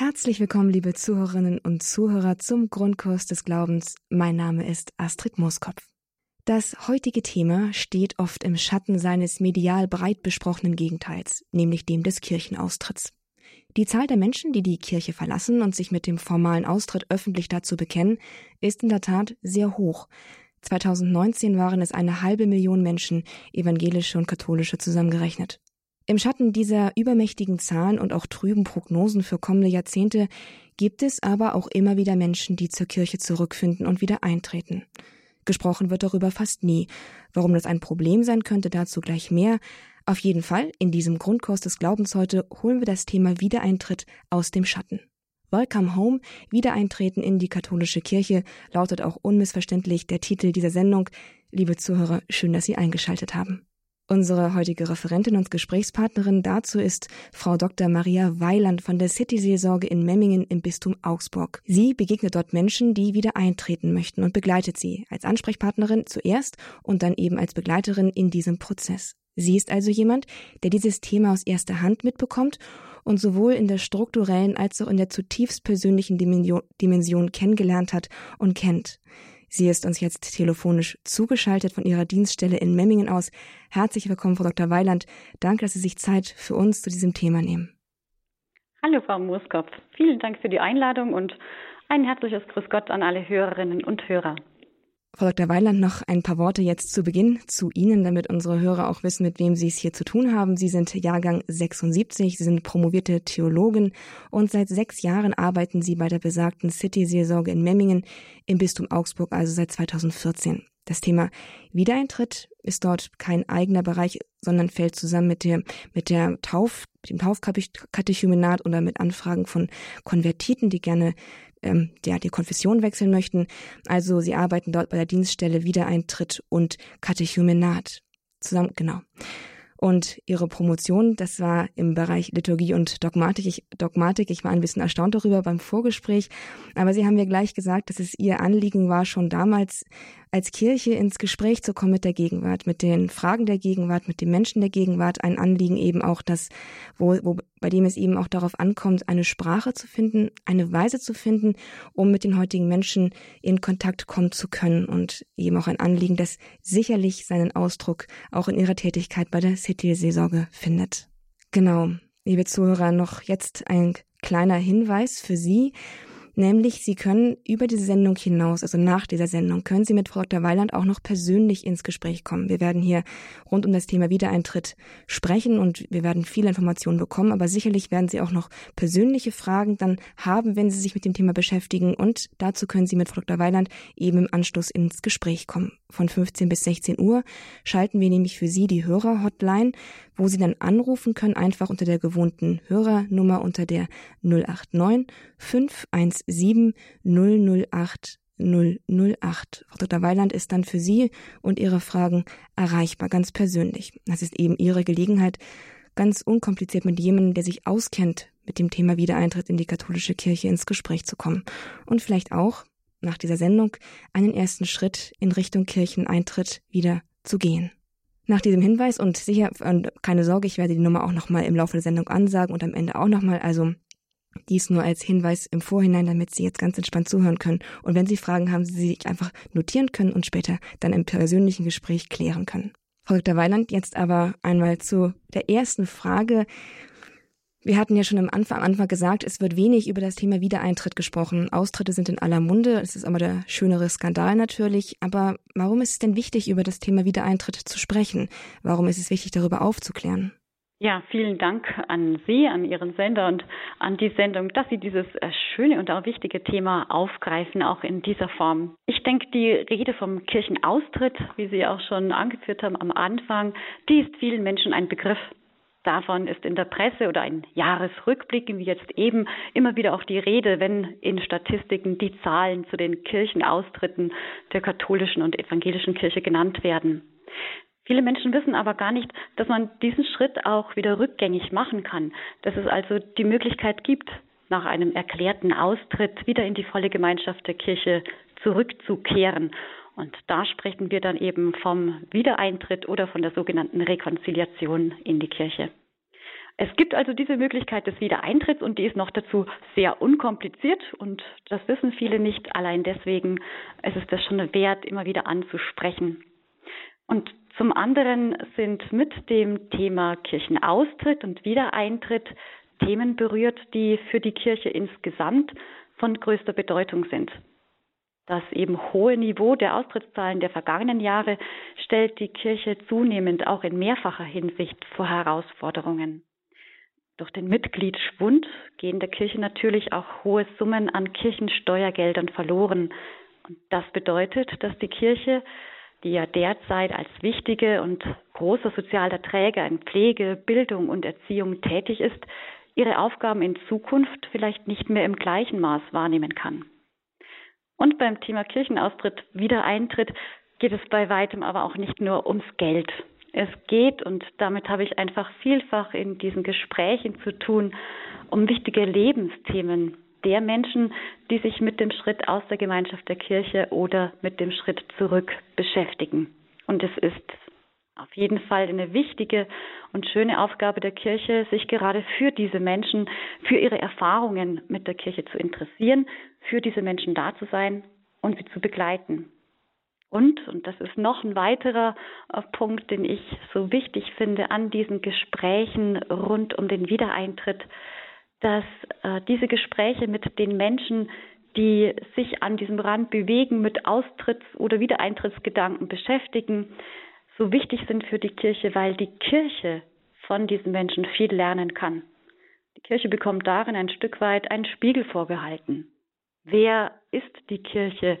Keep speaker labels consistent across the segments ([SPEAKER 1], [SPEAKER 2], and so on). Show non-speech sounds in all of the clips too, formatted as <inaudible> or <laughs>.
[SPEAKER 1] Herzlich willkommen, liebe Zuhörerinnen und Zuhörer, zum Grundkurs des Glaubens. Mein Name ist Astrid Mooskopf. Das heutige Thema steht oft im Schatten seines medial breit besprochenen Gegenteils, nämlich dem des Kirchenaustritts. Die Zahl der Menschen, die die Kirche verlassen und sich mit dem formalen Austritt öffentlich dazu bekennen, ist in der Tat sehr hoch. 2019 waren es eine halbe Million Menschen, evangelische und katholische zusammengerechnet. Im Schatten dieser übermächtigen Zahlen und auch trüben Prognosen für kommende Jahrzehnte gibt es aber auch immer wieder Menschen, die zur Kirche zurückfinden und wieder eintreten. Gesprochen wird darüber fast nie. Warum das ein Problem sein könnte, dazu gleich mehr. Auf jeden Fall, in diesem Grundkurs des Glaubens heute holen wir das Thema Wiedereintritt aus dem Schatten. Welcome Home, Wiedereintreten in die katholische Kirche, lautet auch unmissverständlich der Titel dieser Sendung. Liebe Zuhörer, schön, dass Sie eingeschaltet haben. Unsere heutige Referentin und Gesprächspartnerin dazu ist Frau Dr. Maria Weiland von der City-Seelsorge in Memmingen im Bistum Augsburg. Sie begegnet dort Menschen, die wieder eintreten möchten und begleitet sie als Ansprechpartnerin zuerst und dann eben als Begleiterin in diesem Prozess. Sie ist also jemand, der dieses Thema aus erster Hand mitbekommt und sowohl in der strukturellen als auch in der zutiefst persönlichen Dimension kennengelernt hat und kennt. Sie ist uns jetzt telefonisch zugeschaltet von ihrer Dienststelle in Memmingen aus. Herzlich willkommen, Frau Dr. Weiland. Danke, dass Sie sich Zeit für uns zu diesem Thema nehmen.
[SPEAKER 2] Hallo, Frau Mooskopf. Vielen Dank für die Einladung und ein herzliches Grüß Gott an alle Hörerinnen und Hörer.
[SPEAKER 1] Frau Dr. Weiland, noch ein paar Worte jetzt zu Beginn zu Ihnen, damit unsere Hörer auch wissen, mit wem Sie es hier zu tun haben. Sie sind Jahrgang 76, Sie sind promovierte Theologin und seit sechs Jahren arbeiten Sie bei der besagten City-Seelsorge in Memmingen im Bistum Augsburg, also seit 2014. Das Thema Wiedereintritt ist dort kein eigener Bereich, sondern fällt zusammen mit der, mit der Tauf, dem Taufkatechumenat oder mit Anfragen von Konvertiten, die gerne ähm, ja, die Konfession wechseln möchten. Also sie arbeiten dort bei der Dienststelle Wiedereintritt und Katechumenat. Zusammen, genau. Und ihre Promotion, das war im Bereich Liturgie und Dogmatik. Ich, Dogmatik. ich war ein bisschen erstaunt darüber beim Vorgespräch, aber sie haben mir gleich gesagt, dass es ihr Anliegen war, schon damals als Kirche ins Gespräch zu kommen mit der Gegenwart, mit den Fragen der Gegenwart, mit den Menschen der Gegenwart, ein Anliegen eben auch das, wo, wo, bei dem es eben auch darauf ankommt, eine Sprache zu finden, eine Weise zu finden, um mit den heutigen Menschen in Kontakt kommen zu können und eben auch ein Anliegen, das sicherlich seinen Ausdruck auch in ihrer Tätigkeit bei der City-Seelsorge findet. Genau. Liebe Zuhörer, noch jetzt ein kleiner Hinweis für Sie. Nämlich, Sie können über diese Sendung hinaus, also nach dieser Sendung, können Sie mit Frau Dr. Weiland auch noch persönlich ins Gespräch kommen. Wir werden hier rund um das Thema Wiedereintritt sprechen und wir werden viele Informationen bekommen, aber sicherlich werden Sie auch noch persönliche Fragen dann haben, wenn Sie sich mit dem Thema beschäftigen und dazu können Sie mit Frau Dr. Weiland eben im Anschluss ins Gespräch kommen. Von 15 bis 16 Uhr schalten wir nämlich für Sie die Hörer-Hotline, wo Sie dann anrufen können, einfach unter der gewohnten Hörernummer unter der 089 510 7 008 008. Frau Dr. Weiland ist dann für Sie und Ihre Fragen erreichbar, ganz persönlich. Das ist eben Ihre Gelegenheit, ganz unkompliziert mit jemandem, der sich auskennt, mit dem Thema Wiedereintritt in die katholische Kirche ins Gespräch zu kommen. Und vielleicht auch, nach dieser Sendung, einen ersten Schritt in Richtung Kircheneintritt wieder zu gehen. Nach diesem Hinweis und sicher, keine Sorge, ich werde die Nummer auch nochmal im Laufe der Sendung ansagen und am Ende auch nochmal, also dies nur als Hinweis im Vorhinein, damit Sie jetzt ganz entspannt zuhören können. Und wenn Sie Fragen haben, Sie sich einfach notieren können und später dann im persönlichen Gespräch klären können. Frau Dr. Weiland, jetzt aber einmal zu der ersten Frage. Wir hatten ja schon am Anfang, am Anfang gesagt, es wird wenig über das Thema Wiedereintritt gesprochen. Austritte sind in aller Munde. Es ist aber der schönere Skandal natürlich. Aber warum ist es denn wichtig, über das Thema Wiedereintritt zu sprechen? Warum ist es wichtig, darüber aufzuklären?
[SPEAKER 2] Ja, vielen Dank an Sie, an Ihren Sender und an die Sendung, dass Sie dieses äh, schöne und auch wichtige Thema aufgreifen, auch in dieser Form. Ich denke, die Rede vom Kirchenaustritt, wie Sie auch schon angeführt haben am Anfang, die ist vielen Menschen ein Begriff. Davon ist in der Presse oder ein Jahresrückblick, wie jetzt eben, immer wieder auch die Rede, wenn in Statistiken die Zahlen zu den Kirchenaustritten der katholischen und evangelischen Kirche genannt werden. Viele Menschen wissen aber gar nicht, dass man diesen Schritt auch wieder rückgängig machen kann, dass es also die Möglichkeit gibt, nach einem erklärten Austritt wieder in die volle Gemeinschaft der Kirche zurückzukehren. Und da sprechen wir dann eben vom Wiedereintritt oder von der sogenannten Rekonziliation in die Kirche. Es gibt also diese Möglichkeit des Wiedereintritts und die ist noch dazu sehr unkompliziert und das wissen viele nicht. Allein deswegen ist es das schon wert, immer wieder anzusprechen. Und zum anderen sind mit dem Thema Kirchenaustritt und Wiedereintritt Themen berührt, die für die Kirche insgesamt von größter Bedeutung sind. Das eben hohe Niveau der Austrittszahlen der vergangenen Jahre stellt die Kirche zunehmend auch in mehrfacher Hinsicht vor Herausforderungen. Durch den Mitgliedsschwund gehen der Kirche natürlich auch hohe Summen an Kirchensteuergeldern verloren. Und das bedeutet, dass die Kirche, die ja derzeit als wichtige und großer sozialer Träger in Pflege, Bildung und Erziehung tätig ist, ihre Aufgaben in Zukunft vielleicht nicht mehr im gleichen Maß wahrnehmen kann. Und beim Thema Kirchenaustritt, Wiedereintritt geht es bei weitem aber auch nicht nur ums Geld. Es geht, und damit habe ich einfach vielfach in diesen Gesprächen zu tun, um wichtige Lebensthemen der Menschen, die sich mit dem Schritt aus der Gemeinschaft der Kirche oder mit dem Schritt zurück beschäftigen. Und es ist auf jeden Fall eine wichtige und schöne Aufgabe der Kirche, sich gerade für diese Menschen, für ihre Erfahrungen mit der Kirche zu interessieren, für diese Menschen da zu sein und sie zu begleiten. Und, und das ist noch ein weiterer äh, Punkt, den ich so wichtig finde an diesen Gesprächen rund um den Wiedereintritt, dass äh, diese Gespräche mit den Menschen, die sich an diesem Rand bewegen, mit Austritts- oder Wiedereintrittsgedanken beschäftigen, so wichtig sind für die Kirche, weil die Kirche von diesen Menschen viel lernen kann. Die Kirche bekommt darin ein Stück weit einen Spiegel vorgehalten. Wer ist die Kirche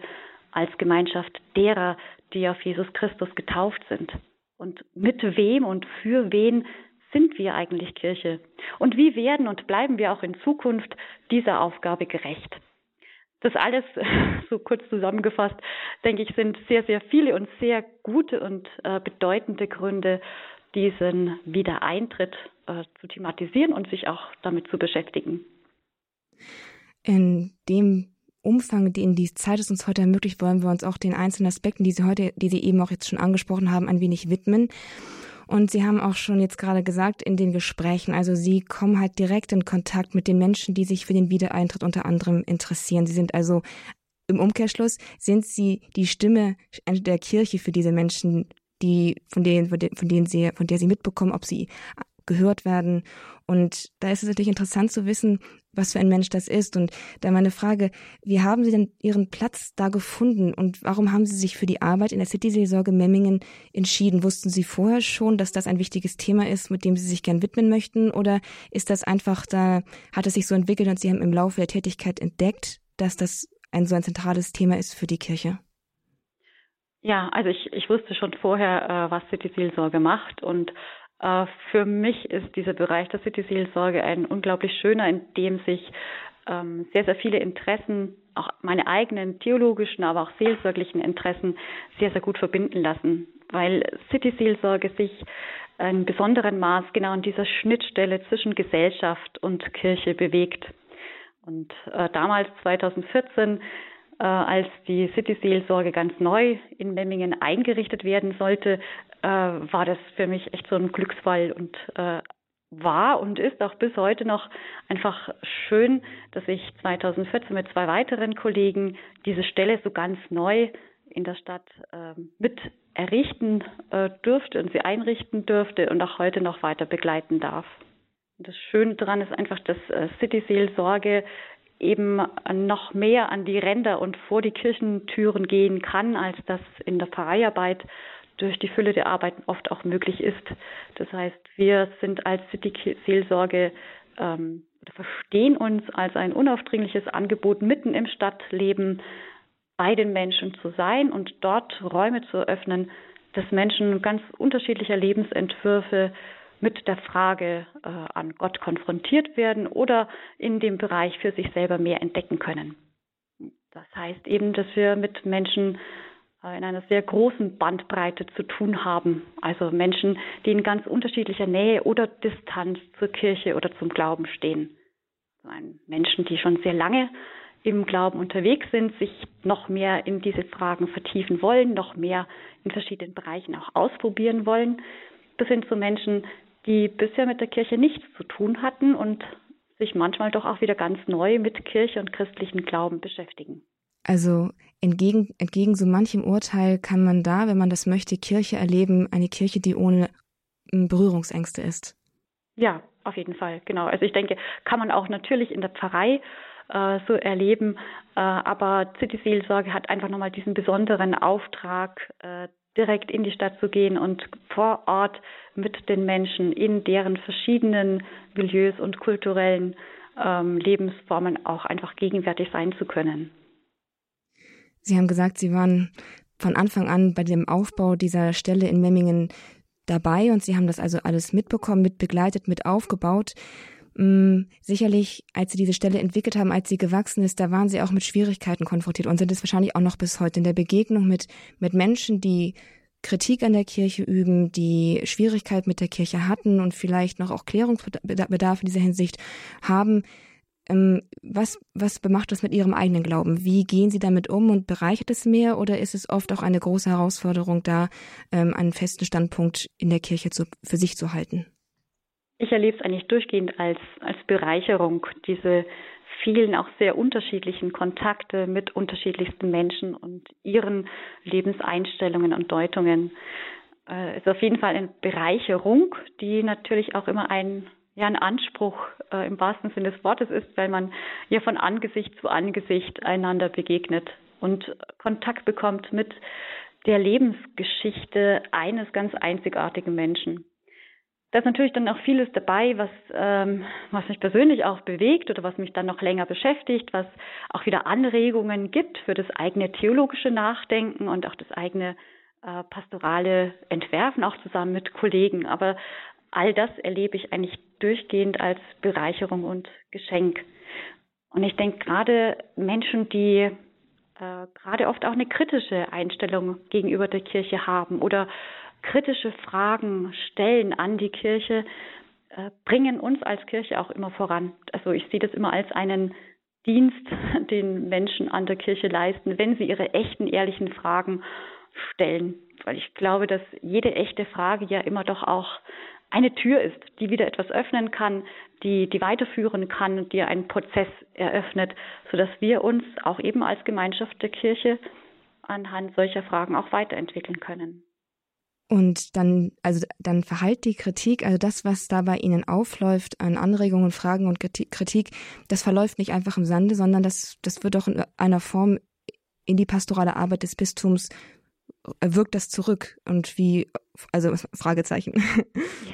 [SPEAKER 2] als Gemeinschaft derer, die auf Jesus Christus getauft sind? Und mit wem und für wen sind wir eigentlich Kirche? Und wie werden und bleiben wir auch in Zukunft dieser Aufgabe gerecht? Das alles, <laughs> so kurz zusammengefasst, denke ich, sind sehr, sehr viele und sehr gute und äh, bedeutende Gründe, diesen Wiedereintritt äh, zu thematisieren und sich auch damit zu beschäftigen.
[SPEAKER 1] In dem Umfang, den die Zeit es uns heute ermöglicht, wollen wir uns auch den einzelnen Aspekten, die Sie heute, die Sie eben auch jetzt schon angesprochen haben, ein wenig widmen. Und Sie haben auch schon jetzt gerade gesagt, in den Gesprächen, also Sie kommen halt direkt in Kontakt mit den Menschen, die sich für den Wiedereintritt unter anderem interessieren. Sie sind also im Umkehrschluss, sind Sie die Stimme der Kirche für diese Menschen, die, von denen, von denen Sie, von der Sie mitbekommen, ob sie gehört werden. Und da ist es natürlich interessant zu wissen, was für ein Mensch das ist. Und da meine Frage, wie haben Sie denn Ihren Platz da gefunden und warum haben Sie sich für die Arbeit in der City-Seelsorge Memmingen entschieden? Wussten Sie vorher schon, dass das ein wichtiges Thema ist, mit dem Sie sich gern widmen möchten? Oder ist das einfach da, hat es sich so entwickelt und Sie haben im Laufe der Tätigkeit entdeckt, dass das ein so ein zentrales Thema ist für die Kirche?
[SPEAKER 2] Ja, also ich, ich wusste schon vorher, äh, was City-Seelsorge macht und für mich ist dieser Bereich der City-Seelsorge ein unglaublich schöner, in dem sich ähm, sehr, sehr viele Interessen, auch meine eigenen theologischen, aber auch seelsorglichen Interessen sehr, sehr gut verbinden lassen, weil City-Seelsorge sich in besonderem Maß genau an dieser Schnittstelle zwischen Gesellschaft und Kirche bewegt. Und äh, damals, 2014, äh, als die City-Seelsorge ganz neu in Memmingen eingerichtet werden sollte, äh, war das für mich echt so ein Glücksfall und äh, war und ist auch bis heute noch einfach schön, dass ich 2014 mit zwei weiteren Kollegen diese Stelle so ganz neu in der Stadt äh, mit errichten äh, durfte und sie einrichten dürfte und auch heute noch weiter begleiten darf. das Schöne daran ist einfach, dass äh, City-Seelsorge eben noch mehr an die Ränder und vor die Kirchentüren gehen kann, als das in der Pfarreiarbeit durch die Fülle der Arbeiten oft auch möglich ist. Das heißt, wir sind als City-Seelsorge ähm, verstehen uns als ein unaufdringliches Angebot, mitten im Stadtleben bei den Menschen zu sein und dort Räume zu eröffnen, dass Menschen ganz unterschiedlicher Lebensentwürfe mit der Frage äh, an Gott konfrontiert werden oder in dem Bereich für sich selber mehr entdecken können. Das heißt eben, dass wir mit Menschen äh, in einer sehr großen Bandbreite zu tun haben. Also Menschen, die in ganz unterschiedlicher Nähe oder Distanz zur Kirche oder zum Glauben stehen. Menschen, die schon sehr lange im Glauben unterwegs sind, sich noch mehr in diese Fragen vertiefen wollen, noch mehr in verschiedenen Bereichen auch ausprobieren wollen. Das sind so Menschen, die bisher mit der Kirche nichts zu tun hatten und sich manchmal doch auch wieder ganz neu mit Kirche und christlichen Glauben beschäftigen.
[SPEAKER 1] Also entgegen, entgegen so manchem Urteil kann man da, wenn man das möchte, Kirche erleben, eine Kirche, die ohne hm, Berührungsängste ist.
[SPEAKER 2] Ja, auf jeden Fall, genau. Also ich denke, kann man auch natürlich in der Pfarrei äh, so erleben, äh, aber City-Seelsorge hat einfach nochmal diesen besonderen Auftrag, äh, direkt in die Stadt zu gehen und vor Ort mit den Menschen in deren verschiedenen Milieus und kulturellen ähm, Lebensformen auch einfach gegenwärtig sein zu können.
[SPEAKER 1] Sie haben gesagt, Sie waren von Anfang an bei dem Aufbau dieser Stelle in Memmingen dabei und Sie haben das also alles mitbekommen, mit begleitet, mit aufgebaut. Mm, sicherlich, als Sie diese Stelle entwickelt haben, als sie gewachsen ist, da waren Sie auch mit Schwierigkeiten konfrontiert und sind es wahrscheinlich auch noch bis heute in der Begegnung mit, mit Menschen, die Kritik an der Kirche üben, die Schwierigkeit mit der Kirche hatten und vielleicht noch auch Klärungsbedarf in dieser Hinsicht haben. Ähm, was, was bemacht das mit Ihrem eigenen Glauben? Wie gehen Sie damit um und bereichert es mehr oder ist es oft auch eine große Herausforderung, da ähm, einen festen Standpunkt in der Kirche zu, für sich zu halten?
[SPEAKER 2] Ich erlebe es eigentlich durchgehend als, als Bereicherung, diese vielen auch sehr unterschiedlichen Kontakte mit unterschiedlichsten Menschen und ihren Lebenseinstellungen und Deutungen. Es äh, ist auf jeden Fall eine Bereicherung, die natürlich auch immer ein, ja, ein Anspruch äh, im wahrsten Sinne des Wortes ist, weil man ja von Angesicht zu Angesicht einander begegnet und Kontakt bekommt mit der Lebensgeschichte eines ganz einzigartigen Menschen. Da ist natürlich dann auch vieles dabei, was, ähm, was mich persönlich auch bewegt oder was mich dann noch länger beschäftigt, was auch wieder Anregungen gibt für das eigene theologische Nachdenken und auch das eigene äh, pastorale Entwerfen, auch zusammen mit Kollegen. Aber all das erlebe ich eigentlich durchgehend als Bereicherung und Geschenk. Und ich denke gerade Menschen, die äh, gerade oft auch eine kritische Einstellung gegenüber der Kirche haben oder kritische Fragen stellen an die Kirche, äh, bringen uns als Kirche auch immer voran. Also ich sehe das immer als einen Dienst, <laughs> den Menschen an der Kirche leisten, wenn sie ihre echten, ehrlichen Fragen stellen. Weil ich glaube, dass jede echte Frage ja immer doch auch eine Tür ist, die wieder etwas öffnen kann, die, die weiterführen kann die einen Prozess eröffnet, sodass wir uns auch eben als Gemeinschaft der Kirche anhand solcher Fragen auch weiterentwickeln können.
[SPEAKER 1] Und dann, also dann verhallt die Kritik, also das, was da bei Ihnen aufläuft an Anregungen, Fragen und Kritik, das verläuft nicht einfach im Sande, sondern das, das wird auch in einer Form in die pastorale Arbeit des Bistums äh, wirkt das zurück und wie, also <laughs> Fragezeichen.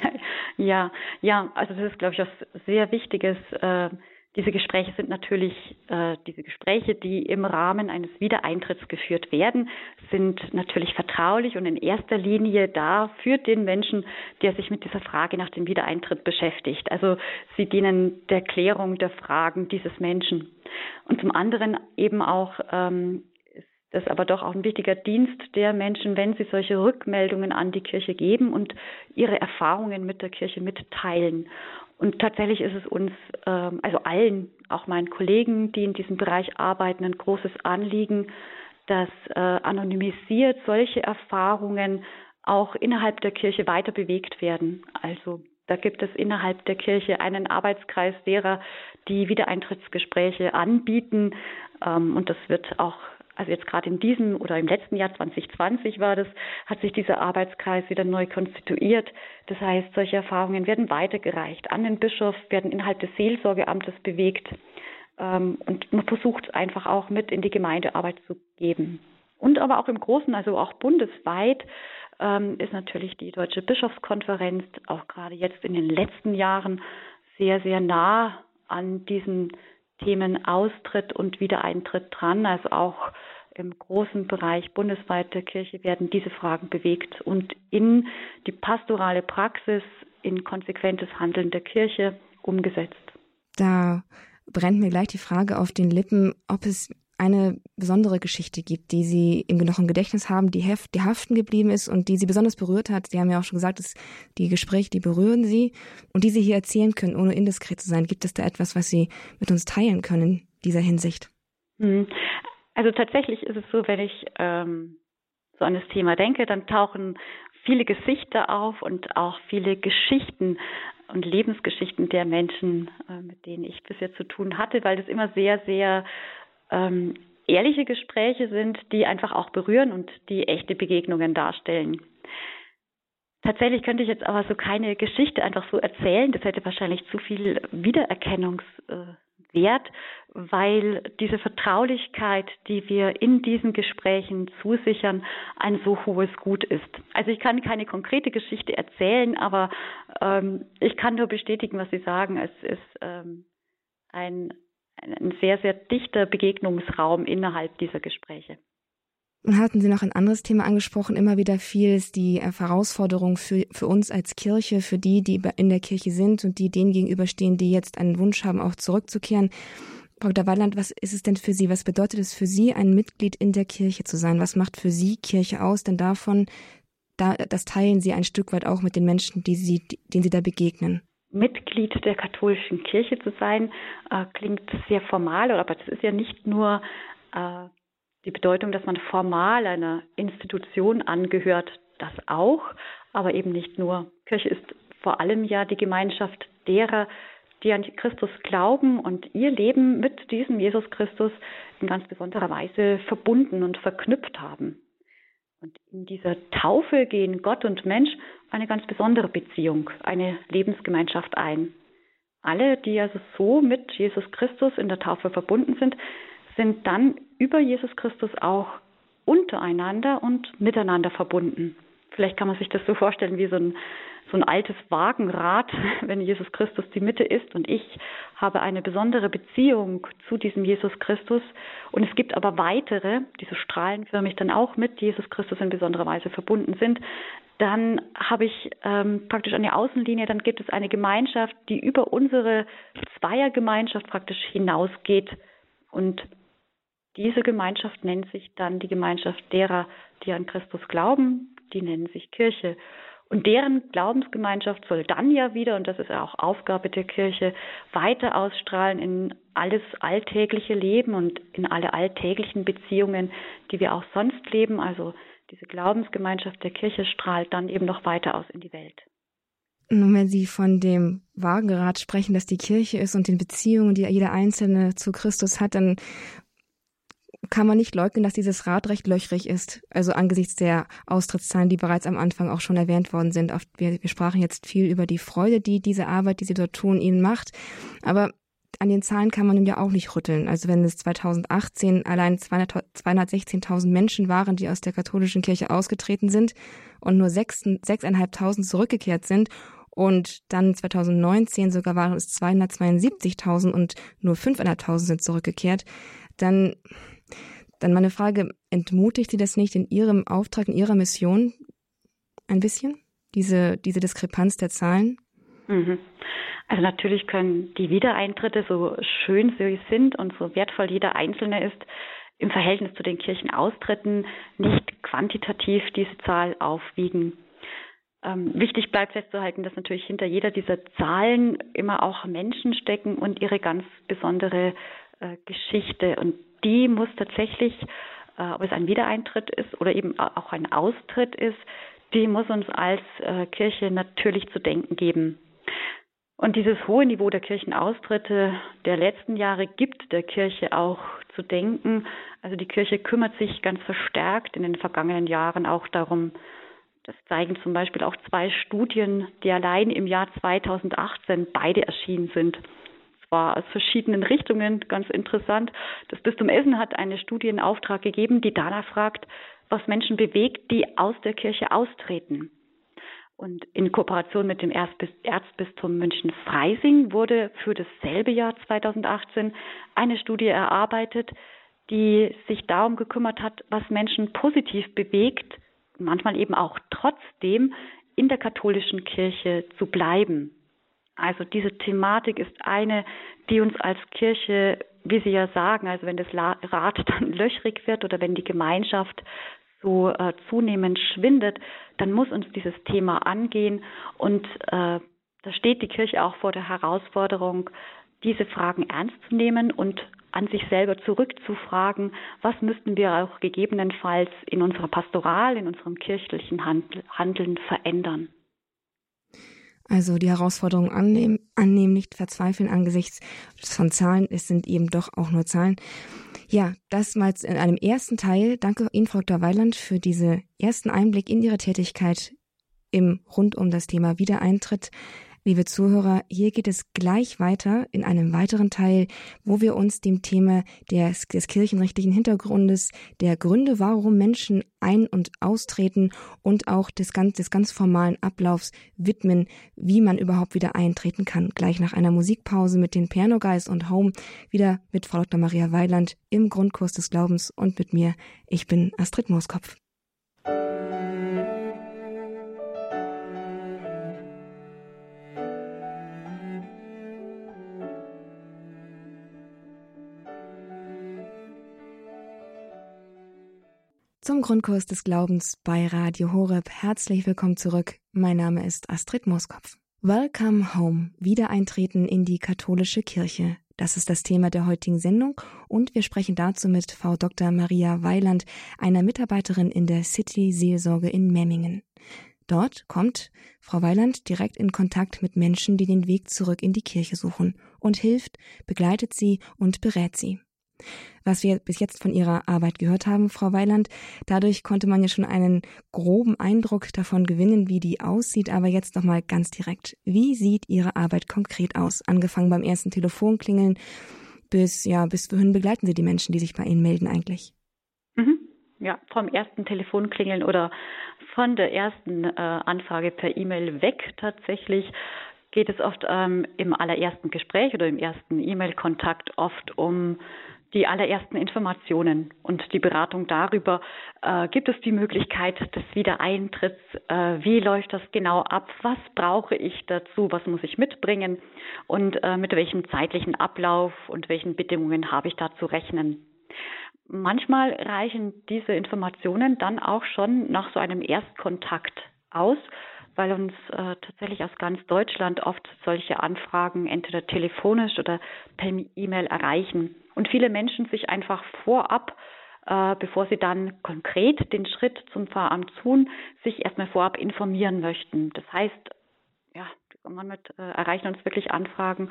[SPEAKER 2] Ja, ja, ja also das ist, glaube ich, was sehr Wichtiges. Äh, diese Gespräche sind natürlich, äh, diese Gespräche, die im Rahmen eines Wiedereintritts geführt werden, sind natürlich vertraulich und in erster Linie da für den Menschen, der sich mit dieser Frage nach dem Wiedereintritt beschäftigt. Also sie dienen der Klärung der Fragen dieses Menschen. Und zum anderen eben auch ähm, ist das aber doch auch ein wichtiger Dienst der Menschen, wenn sie solche Rückmeldungen an die Kirche geben und ihre Erfahrungen mit der Kirche mitteilen. Und tatsächlich ist es uns, ähm, also allen, auch meinen Kollegen, die in diesem Bereich arbeiten, ein großes Anliegen, dass äh, anonymisiert solche Erfahrungen auch innerhalb der Kirche weiter bewegt werden. Also da gibt es innerhalb der Kirche einen Arbeitskreis derer, die Wiedereintrittsgespräche anbieten. Ähm, und das wird auch also jetzt gerade in diesem oder im letzten Jahr 2020 war das, hat sich dieser Arbeitskreis wieder neu konstituiert. Das heißt, solche Erfahrungen werden weitergereicht an den Bischof, werden innerhalb des Seelsorgeamtes bewegt ähm, und man versucht einfach auch mit in die Gemeindearbeit zu geben. Und aber auch im Großen, also auch bundesweit, ähm, ist natürlich die Deutsche Bischofskonferenz auch gerade jetzt in den letzten Jahren sehr, sehr nah an diesen Themen Austritt und Wiedereintritt dran. Also auch im großen Bereich bundesweit der Kirche werden diese Fragen bewegt und in die pastorale Praxis, in konsequentes Handeln der Kirche umgesetzt.
[SPEAKER 1] Da brennt mir gleich die Frage auf den Lippen, ob es eine besondere Geschichte gibt, die Sie im Gedächtnis haben, die, heft, die haften geblieben ist und die Sie besonders berührt hat. Sie haben ja auch schon gesagt, dass die Gespräche, die berühren Sie und die Sie hier erzählen können, ohne indiskret zu sein. Gibt es da etwas, was Sie mit uns teilen können in dieser Hinsicht?
[SPEAKER 2] Hm. Also tatsächlich ist es so, wenn ich ähm, so an das Thema denke, dann tauchen viele Gesichter auf und auch viele Geschichten und Lebensgeschichten der Menschen, äh, mit denen ich bisher zu tun hatte, weil das immer sehr, sehr ähm, ehrliche Gespräche sind, die einfach auch berühren und die echte Begegnungen darstellen. Tatsächlich könnte ich jetzt aber so keine Geschichte einfach so erzählen. Das hätte wahrscheinlich zu viel Wiedererkennungswert, weil diese Vertraulichkeit, die wir in diesen Gesprächen zusichern, ein so hohes Gut ist. Also ich kann keine konkrete Geschichte erzählen, aber ähm, ich kann nur bestätigen, was Sie sagen. Es ist ähm, ein, ein sehr, sehr dichter Begegnungsraum innerhalb dieser Gespräche.
[SPEAKER 1] Und hatten Sie noch ein anderes Thema angesprochen, immer wieder viel ist die äh, Herausforderung für, für uns als Kirche, für die, die in der Kirche sind und die denen gegenüberstehen, die jetzt einen Wunsch haben, auch zurückzukehren. Dr. Weiland, was ist es denn für Sie? Was bedeutet es für Sie, ein Mitglied in der Kirche zu sein? Was macht für Sie Kirche aus? Denn davon, da, das teilen Sie ein Stück weit auch mit den Menschen, die Sie, denen Sie da begegnen.
[SPEAKER 2] Mitglied der katholischen Kirche zu sein, äh, klingt sehr formal, aber das ist ja nicht nur äh, die Bedeutung, dass man formal einer Institution angehört, das auch, aber eben nicht nur. Kirche ist vor allem ja die Gemeinschaft derer, die an Christus glauben und ihr Leben mit diesem Jesus Christus in ganz besonderer Weise verbunden und verknüpft haben. Und in dieser Taufe gehen Gott und Mensch eine ganz besondere Beziehung, eine Lebensgemeinschaft ein. Alle, die also so mit Jesus Christus in der Taufe verbunden sind, sind dann über Jesus Christus auch untereinander und miteinander verbunden. Vielleicht kann man sich das so vorstellen wie so ein, so ein altes Wagenrad, <laughs> wenn Jesus Christus die Mitte ist und ich habe eine besondere Beziehung zu diesem Jesus Christus. Und es gibt aber weitere, die so strahlenförmig dann auch mit Jesus Christus in besonderer Weise verbunden sind. Dann habe ich ähm, praktisch eine Außenlinie, dann gibt es eine Gemeinschaft, die über unsere Zweiergemeinschaft praktisch hinausgeht und diese Gemeinschaft nennt sich dann die Gemeinschaft derer, die an Christus glauben, die nennen sich Kirche. Und deren Glaubensgemeinschaft soll dann ja wieder, und das ist ja auch Aufgabe der Kirche, weiter ausstrahlen in alles alltägliche Leben und in alle alltäglichen Beziehungen, die wir auch sonst leben. Also diese Glaubensgemeinschaft der Kirche strahlt dann eben noch weiter aus in die Welt.
[SPEAKER 1] Nun, wenn Sie von dem Wagenrad sprechen, das die Kirche ist und den Beziehungen, die jeder Einzelne zu Christus hat, dann kann man nicht leugnen, dass dieses Rad recht löchrig ist. Also angesichts der Austrittszahlen, die bereits am Anfang auch schon erwähnt worden sind. Wir, wir sprachen jetzt viel über die Freude, die diese Arbeit, die sie dort tun, ihnen macht. Aber an den Zahlen kann man ja auch nicht rütteln. Also wenn es 2018 allein 216.000 Menschen waren, die aus der katholischen Kirche ausgetreten sind und nur 6.500 zurückgekehrt sind und dann 2019 sogar waren es 272.000 und nur 5.500 sind zurückgekehrt, dann dann meine Frage, entmutigt Sie das nicht in Ihrem Auftrag, in Ihrer Mission ein bisschen, diese, diese Diskrepanz der Zahlen?
[SPEAKER 2] Mhm. Also natürlich können die Wiedereintritte, so schön sie sind und so wertvoll jeder Einzelne ist, im Verhältnis zu den Kirchenaustritten nicht quantitativ diese Zahl aufwiegen. Ähm, wichtig bleibt festzuhalten, dass natürlich hinter jeder dieser Zahlen immer auch Menschen stecken und ihre ganz besondere äh, Geschichte. Und die muss tatsächlich, äh, ob es ein Wiedereintritt ist oder eben auch ein Austritt ist, die muss uns als äh, Kirche natürlich zu denken geben. Und dieses hohe Niveau der Kirchenaustritte der letzten Jahre gibt der Kirche auch zu denken. Also die Kirche kümmert sich ganz verstärkt in den vergangenen Jahren auch darum, das zeigen zum Beispiel auch zwei Studien, die allein im Jahr 2018 beide erschienen sind war aus verschiedenen Richtungen ganz interessant. Das Bistum Essen hat eine Studie in Auftrag gegeben, die danach fragt, was Menschen bewegt, die aus der Kirche austreten. Und in Kooperation mit dem Erzbistum München-Freising wurde für dasselbe Jahr 2018 eine Studie erarbeitet, die sich darum gekümmert hat, was Menschen positiv bewegt, manchmal eben auch trotzdem in der katholischen Kirche zu bleiben. Also diese Thematik ist eine, die uns als Kirche, wie Sie ja sagen, also wenn das Rad <laughs> dann löchrig wird oder wenn die Gemeinschaft so äh, zunehmend schwindet, dann muss uns dieses Thema angehen und äh, da steht die Kirche auch vor der Herausforderung, diese Fragen ernst zu nehmen und an sich selber zurückzufragen, was müssten wir auch gegebenenfalls in unserer Pastoral, in unserem kirchlichen Handeln verändern.
[SPEAKER 1] Also die Herausforderung annehmen, annehmen, nicht verzweifeln angesichts von Zahlen. Es sind eben doch auch nur Zahlen. Ja, das mal in einem ersten Teil. Danke Ihnen, Frau Dr. Weiland, für diesen ersten Einblick in Ihre Tätigkeit im rund um das Thema Wiedereintritt. Liebe Zuhörer, hier geht es gleich weiter in einem weiteren Teil, wo wir uns dem Thema des, des kirchenrechtlichen Hintergrundes, der Gründe, warum Menschen ein- und austreten und auch des ganz, des ganz formalen Ablaufs widmen, wie man überhaupt wieder eintreten kann. Gleich nach einer Musikpause mit den Piano Guys und Home wieder mit Frau Dr. Maria Weiland im Grundkurs des Glaubens und mit mir. Ich bin Astrid Mooskopf. Zum Grundkurs des Glaubens bei Radio Horeb. Herzlich willkommen zurück. Mein Name ist Astrid Moskopf. Welcome Home. Wiedereintreten in die katholische Kirche. Das ist das Thema der heutigen Sendung und wir sprechen dazu mit Frau Dr. Maria Weiland, einer Mitarbeiterin in der City Seelsorge in Memmingen. Dort kommt Frau Weiland direkt in Kontakt mit Menschen, die den Weg zurück in die Kirche suchen und hilft, begleitet sie und berät sie was wir bis jetzt von Ihrer Arbeit gehört haben, Frau Weiland. Dadurch konnte man ja schon einen groben Eindruck davon gewinnen, wie die aussieht. Aber jetzt nochmal ganz direkt. Wie sieht Ihre Arbeit konkret aus? Angefangen beim ersten Telefonklingeln bis, ja, bis wohin begleiten Sie die Menschen, die sich bei Ihnen melden eigentlich?
[SPEAKER 2] Mhm. Ja, vom ersten Telefonklingeln oder von der ersten äh, Anfrage per E-Mail weg tatsächlich geht es oft ähm, im allerersten Gespräch oder im ersten E-Mail-Kontakt oft um die allerersten Informationen und die Beratung darüber, äh, gibt es die Möglichkeit des Wiedereintritts, äh, wie läuft das genau ab, was brauche ich dazu, was muss ich mitbringen? Und äh, mit welchem zeitlichen Ablauf und welchen Bedingungen habe ich da zu rechnen. Manchmal reichen diese Informationen dann auch schon nach so einem Erstkontakt aus, weil uns äh, tatsächlich aus ganz Deutschland oft solche Anfragen entweder telefonisch oder per E-Mail erreichen und viele Menschen sich einfach vorab, äh, bevor sie dann konkret den Schritt zum Pfarramt tun, sich erstmal vorab informieren möchten. Das heißt, ja, manchmal äh, erreichen uns wirklich Anfragen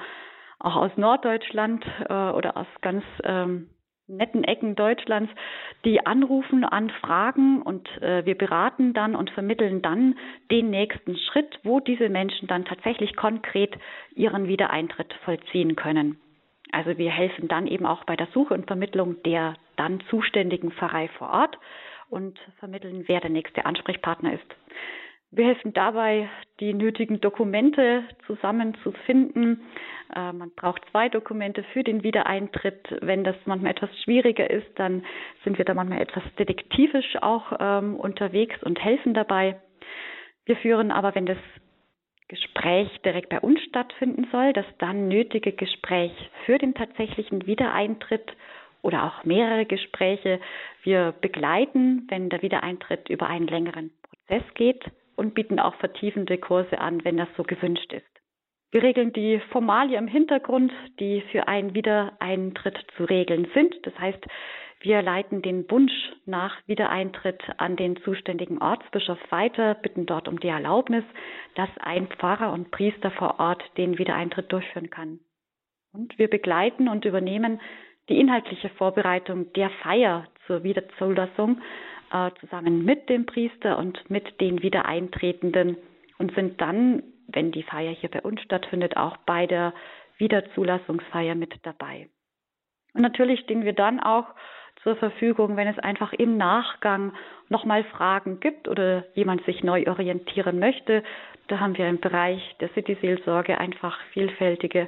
[SPEAKER 2] auch aus Norddeutschland äh, oder aus ganz ähm, netten Ecken Deutschlands, die anrufen, anfragen und äh, wir beraten dann und vermitteln dann den nächsten Schritt, wo diese Menschen dann tatsächlich konkret ihren Wiedereintritt vollziehen können. Also wir helfen dann eben auch bei der Suche und Vermittlung der dann zuständigen Pfarrei vor Ort und vermitteln, wer der nächste Ansprechpartner ist. Wir helfen dabei, die nötigen Dokumente zusammenzufinden. Äh, man braucht zwei Dokumente für den Wiedereintritt. Wenn das manchmal etwas schwieriger ist, dann sind wir da manchmal etwas detektivisch auch ähm, unterwegs und helfen dabei. Wir führen aber, wenn das Gespräch direkt bei uns stattfinden soll, das dann nötige Gespräch für den tatsächlichen Wiedereintritt oder auch mehrere Gespräche wir begleiten, wenn der Wiedereintritt über einen längeren Prozess geht und bieten auch vertiefende Kurse an, wenn das so gewünscht ist. Wir regeln die Formalie im Hintergrund, die für einen Wiedereintritt zu regeln sind. Das heißt, wir leiten den Wunsch nach Wiedereintritt an den zuständigen Ortsbischof weiter, bitten dort um die Erlaubnis, dass ein Pfarrer und Priester vor Ort den Wiedereintritt durchführen kann. Und wir begleiten und übernehmen die inhaltliche Vorbereitung der Feier zur Wiederzulassung äh, zusammen mit dem Priester und mit den Wiedereintretenden und sind dann, wenn die Feier hier bei uns stattfindet, auch bei der Wiederzulassungsfeier mit dabei. Und natürlich stehen wir dann auch zur Verfügung, wenn es einfach im Nachgang nochmal Fragen gibt oder jemand sich neu orientieren möchte. Da haben wir im Bereich der City-Seelsorge einfach vielfältige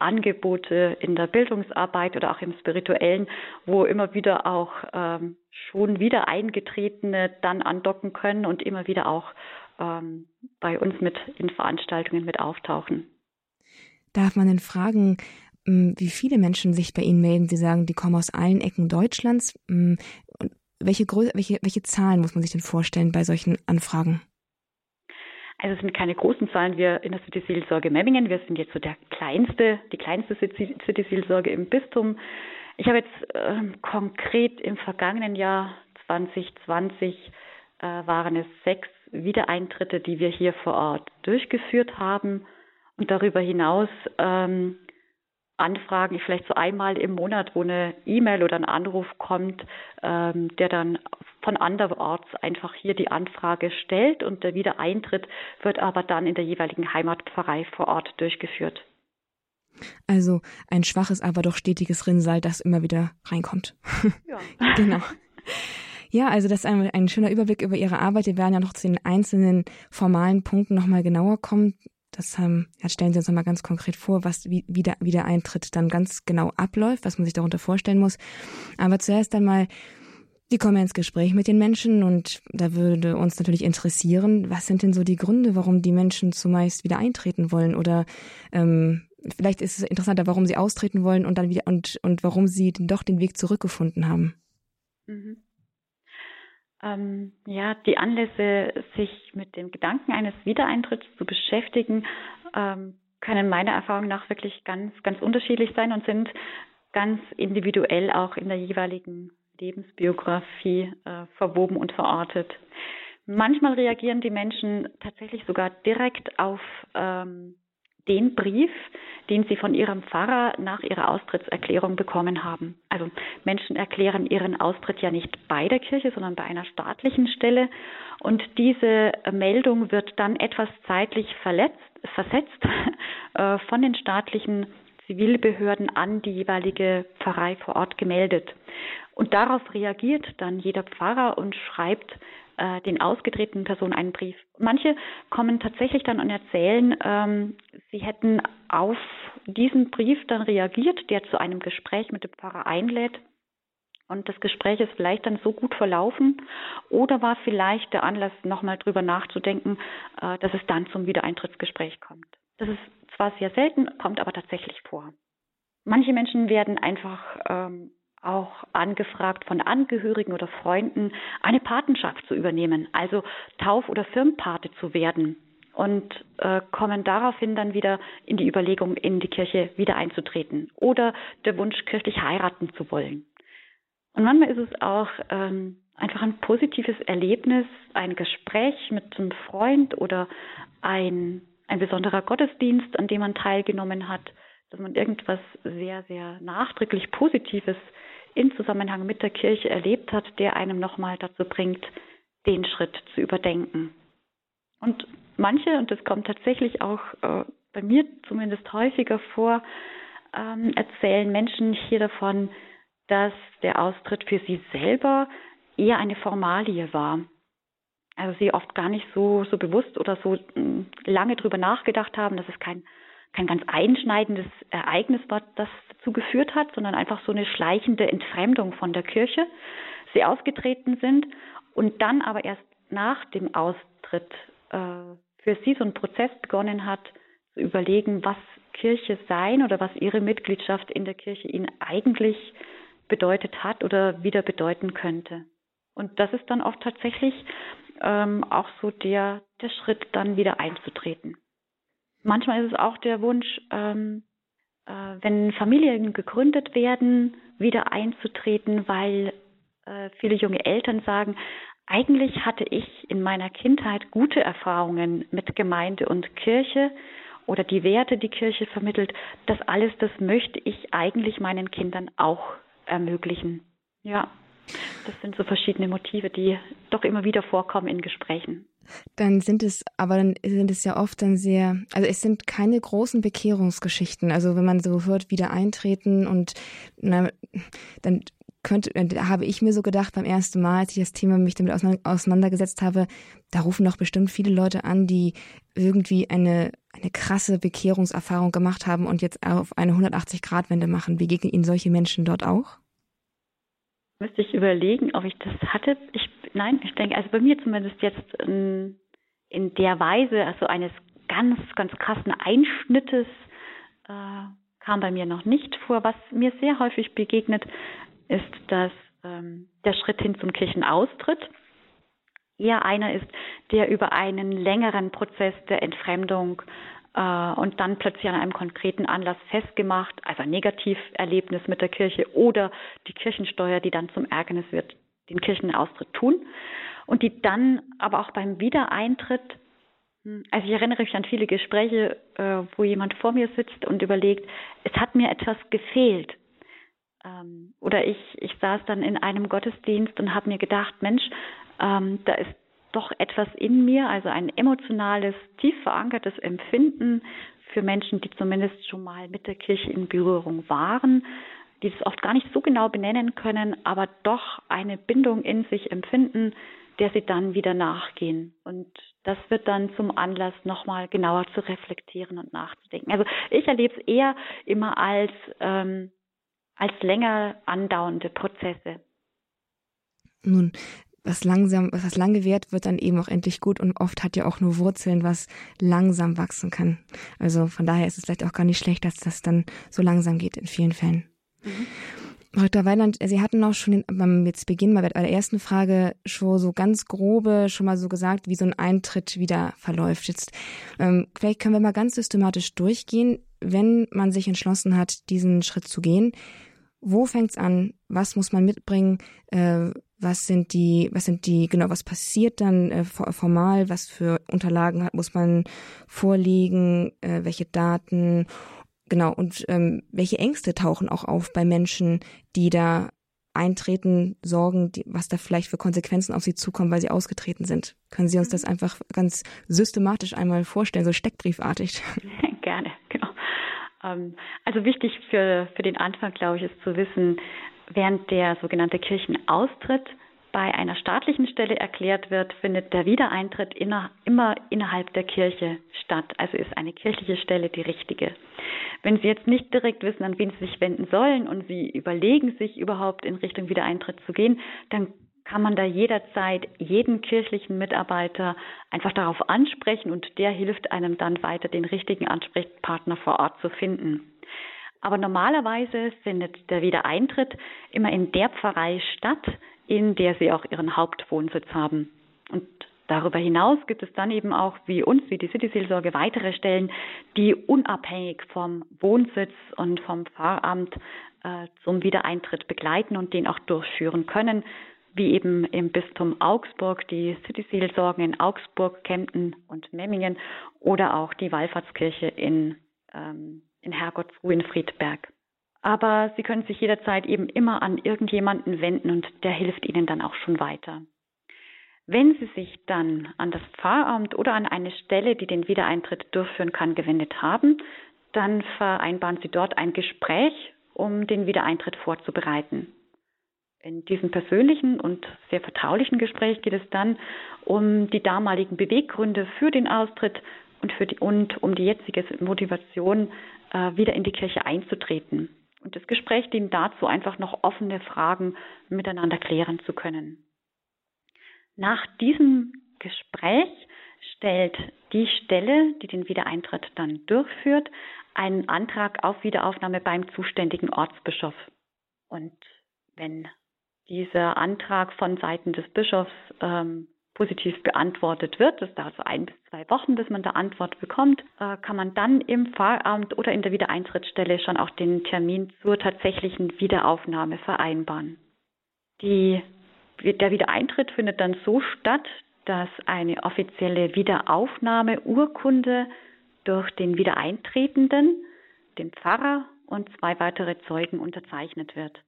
[SPEAKER 2] Angebote in der Bildungsarbeit oder auch im Spirituellen, wo immer wieder auch ähm, schon wieder Eingetretene dann andocken können und immer wieder auch ähm, bei uns mit in Veranstaltungen mit auftauchen.
[SPEAKER 1] Darf man denn fragen, hm, wie viele Menschen sich bei Ihnen melden. Sie sagen, die kommen aus allen Ecken Deutschlands. Hm, welche, welche, welche Zahlen muss man sich denn vorstellen bei solchen Anfragen?
[SPEAKER 2] Also es sind keine großen Zahlen. Wir in der City-Seelsorge Memmingen, wir sind jetzt so der kleinste, die kleinste City-Seelsorge im Bistum. Ich habe jetzt äh, konkret im vergangenen Jahr 2020 äh, waren es sechs Wiedereintritte, die wir hier vor Ort durchgeführt haben und darüber hinaus ähm, Anfragen, vielleicht so einmal im Monat, wo eine E-Mail oder ein Anruf kommt, ähm, der dann von anderorts einfach hier die Anfrage stellt und der Wiedereintritt wird aber dann in der jeweiligen Heimatpfarrei vor Ort durchgeführt.
[SPEAKER 1] Also ein schwaches, aber doch stetiges Rinnsal, das immer wieder reinkommt. <laughs> Ja. genau. Ja, also das ist ein, ein, schöner Überblick über Ihre Arbeit. Wir werden ja noch zu den einzelnen formalen Punkten nochmal genauer kommen. Das ähm, ja, stellen Sie uns nochmal ganz konkret vor, was wie, wie, der, wie der Eintritt dann ganz genau abläuft, was man sich darunter vorstellen muss. Aber zuerst einmal, Sie kommen ins Gespräch mit den Menschen und da würde uns natürlich interessieren, was sind denn so die Gründe, warum die Menschen zumeist wieder eintreten wollen oder ähm, vielleicht ist es interessanter, warum sie austreten wollen und dann wieder und, und warum sie doch den Weg zurückgefunden haben.
[SPEAKER 2] Mhm. Ähm, ja, die Anlässe, sich mit dem Gedanken eines Wiedereintritts zu beschäftigen, ähm, können meiner Erfahrung nach wirklich ganz, ganz unterschiedlich sein und sind ganz individuell auch in der jeweiligen Lebensbiografie äh, verwoben und verortet. Manchmal reagieren die Menschen tatsächlich sogar direkt auf ähm, den Brief, den sie von ihrem Pfarrer nach ihrer Austrittserklärung bekommen haben. Also Menschen erklären ihren Austritt ja nicht bei der Kirche, sondern bei einer staatlichen Stelle. Und diese Meldung wird dann etwas zeitlich verletzt, versetzt <laughs> äh, von den staatlichen Zivilbehörden an die jeweilige Pfarrei vor Ort gemeldet. Und darauf reagiert dann jeder Pfarrer und schreibt äh, den ausgetretenen Personen einen Brief. Manche kommen tatsächlich dann und erzählen, ähm, sie hätten auf diesen Brief dann reagiert, der zu einem Gespräch mit dem Pfarrer einlädt. Und das Gespräch ist vielleicht dann so gut verlaufen oder war vielleicht der Anlass, nochmal drüber nachzudenken, äh, dass es dann zum Wiedereintrittsgespräch kommt. Das ist zwar sehr selten, kommt aber tatsächlich vor. Manche Menschen werden einfach ähm, auch angefragt von Angehörigen oder Freunden, eine Patenschaft zu übernehmen, also Tauf- oder Firmpate zu werden und äh, kommen daraufhin dann wieder in die Überlegung, in die Kirche wieder einzutreten oder der Wunsch, kirchlich heiraten zu wollen. Und manchmal ist es auch ähm, einfach ein positives Erlebnis, ein Gespräch mit einem Freund oder ein, ein besonderer Gottesdienst, an dem man teilgenommen hat, dass man irgendwas sehr, sehr nachdrücklich Positives in Zusammenhang mit der Kirche erlebt hat, der einem nochmal dazu bringt, den Schritt zu überdenken. Und manche, und das kommt tatsächlich auch äh, bei mir zumindest häufiger vor, ähm, erzählen Menschen hier davon, dass der Austritt für sie selber eher eine Formalie war. Also sie oft gar nicht so, so bewusst oder so hm, lange drüber nachgedacht haben, dass es kein kein ganz einschneidendes Ereignis war, das dazu geführt hat, sondern einfach so eine schleichende Entfremdung von der Kirche. Sie ausgetreten sind und dann aber erst nach dem Austritt äh, für sie so ein Prozess begonnen hat, zu überlegen, was Kirche sein oder was ihre Mitgliedschaft in der Kirche ihnen eigentlich bedeutet hat oder wieder bedeuten könnte. Und das ist dann oft tatsächlich ähm, auch so der, der Schritt, dann wieder einzutreten. Manchmal ist es auch der Wunsch, ähm, äh, wenn Familien gegründet werden, wieder einzutreten, weil äh, viele junge Eltern sagen, eigentlich hatte ich in meiner Kindheit gute Erfahrungen mit Gemeinde und Kirche oder die Werte, die Kirche vermittelt. Das alles, das möchte ich eigentlich meinen Kindern auch ermöglichen. Ja, das sind so verschiedene Motive, die doch immer wieder vorkommen in Gesprächen.
[SPEAKER 1] Dann sind es, aber dann sind es ja oft dann sehr, also es sind keine großen Bekehrungsgeschichten. Also wenn man so hört, wieder eintreten und na, dann könnte, da habe ich mir so gedacht beim ersten Mal, als ich das Thema mich damit auseinandergesetzt habe, da rufen doch bestimmt viele Leute an, die irgendwie eine, eine krasse Bekehrungserfahrung gemacht haben und jetzt auf eine 180-Grad-Wende machen. Begegnen Ihnen solche Menschen dort auch?
[SPEAKER 2] Müsste ich überlegen, ob ich das hatte. Ich, nein, ich denke, also bei mir zumindest jetzt in, in der Weise, also eines ganz, ganz krassen Einschnittes, äh, kam bei mir noch nicht vor. Was mir sehr häufig begegnet, ist, dass ähm, der Schritt hin zum Kirchenaustritt eher einer ist, der über einen längeren Prozess der Entfremdung und dann plötzlich an einem konkreten Anlass festgemacht, also ein Negativerlebnis mit der Kirche oder die Kirchensteuer, die dann zum Ärgernis wird, den Kirchenaustritt tun und die dann aber auch beim Wiedereintritt hm, also ich erinnere mich an viele Gespräche, äh, wo jemand vor mir sitzt und überlegt, es hat mir etwas gefehlt. Ähm, oder ich, ich saß dann in einem Gottesdienst und habe mir gedacht, Mensch, ähm, da ist doch etwas in mir, also ein emotionales, tief verankertes Empfinden für Menschen, die zumindest schon mal mit der Kirche in Berührung waren, die es oft gar nicht so genau benennen können, aber doch eine Bindung in sich empfinden, der sie dann wieder nachgehen. Und das wird dann zum Anlass, nochmal genauer zu reflektieren und nachzudenken. Also ich erlebe es eher immer als, ähm, als länger andauernde Prozesse.
[SPEAKER 1] Nun, was langsam, was lange währt, wird dann eben auch endlich gut und oft hat ja auch nur Wurzeln, was langsam wachsen kann. Also von daher ist es vielleicht auch gar nicht schlecht, dass das dann so langsam geht in vielen Fällen. Mhm. Dr. Weiland, Sie hatten auch schon beim jetzt Beginn bei der ersten Frage schon so ganz grobe schon mal so gesagt, wie so ein Eintritt wieder verläuft. Jetzt ähm, vielleicht können wir mal ganz systematisch durchgehen, wenn man sich entschlossen hat, diesen Schritt zu gehen. Wo fängt's an? Was muss man mitbringen? Äh, was sind die, was sind die, genau, was passiert dann äh, formal? Was für Unterlagen hat, muss man vorlegen? Äh, welche Daten? Genau, und ähm, welche Ängste tauchen auch auf bei Menschen, die da eintreten, sorgen, die, was da vielleicht für Konsequenzen auf sie zukommen, weil sie ausgetreten sind. Können Sie uns das mhm. einfach ganz systematisch einmal vorstellen, so steckbriefartig? <laughs> <laughs>
[SPEAKER 2] Gerne, also wichtig für, für den Anfang, glaube ich, ist zu wissen, während der sogenannte Kirchenaustritt bei einer staatlichen Stelle erklärt wird, findet der Wiedereintritt inner, immer innerhalb der Kirche statt. Also ist eine kirchliche Stelle die richtige. Wenn Sie jetzt nicht direkt wissen, an wen Sie sich wenden sollen und Sie überlegen, sich überhaupt in Richtung Wiedereintritt zu gehen, dann kann man da jederzeit jeden kirchlichen Mitarbeiter einfach darauf ansprechen und der hilft einem dann weiter, den richtigen Ansprechpartner vor Ort zu finden. Aber normalerweise findet der Wiedereintritt immer in der Pfarrei statt, in der sie auch ihren Hauptwohnsitz haben. Und Darüber hinaus gibt es dann eben auch wie uns, wie die City-Seelsorge, weitere Stellen, die unabhängig vom Wohnsitz und vom Pfarramt äh, zum Wiedereintritt begleiten und den auch durchführen können, wie eben im Bistum Augsburg die City-Seelsorgen in Augsburg, Kempten und Memmingen oder auch die Wallfahrtskirche in, ähm, in Herrgottsruh in Friedberg. Aber Sie können sich jederzeit eben immer an irgendjemanden wenden und der hilft Ihnen dann auch schon weiter. Wenn Sie sich dann an das Pfarramt oder an eine Stelle, die den Wiedereintritt durchführen kann, gewendet haben, dann vereinbaren Sie dort ein Gespräch, um den Wiedereintritt vorzubereiten. In diesem persönlichen und sehr vertraulichen Gespräch geht es dann um die damaligen Beweggründe für den Austritt und, für die, und um die jetzige Motivation, äh, wieder in die Kirche einzutreten. Und das Gespräch dient dazu, einfach noch offene Fragen miteinander klären zu können. Nach diesem Gespräch stellt die Stelle, die den Wiedereintritt dann durchführt, einen Antrag auf Wiederaufnahme beim zuständigen Ortsbischof. Und wenn dieser Antrag von Seiten des Bischofs ähm, positiv beantwortet wird, das dauert so ein bis zwei Wochen, bis man da Antwort bekommt, äh, kann man dann im Pfarramt oder in der Wiedereintrittsstelle schon auch den Termin zur tatsächlichen Wiederaufnahme vereinbaren. Die der Wiedereintritt findet dann so statt, dass eine offizielle Wiederaufnahmeurkunde durch den Wiedereintretenden, den Pfarrer und zwei weitere Zeugen unterzeichnet wird.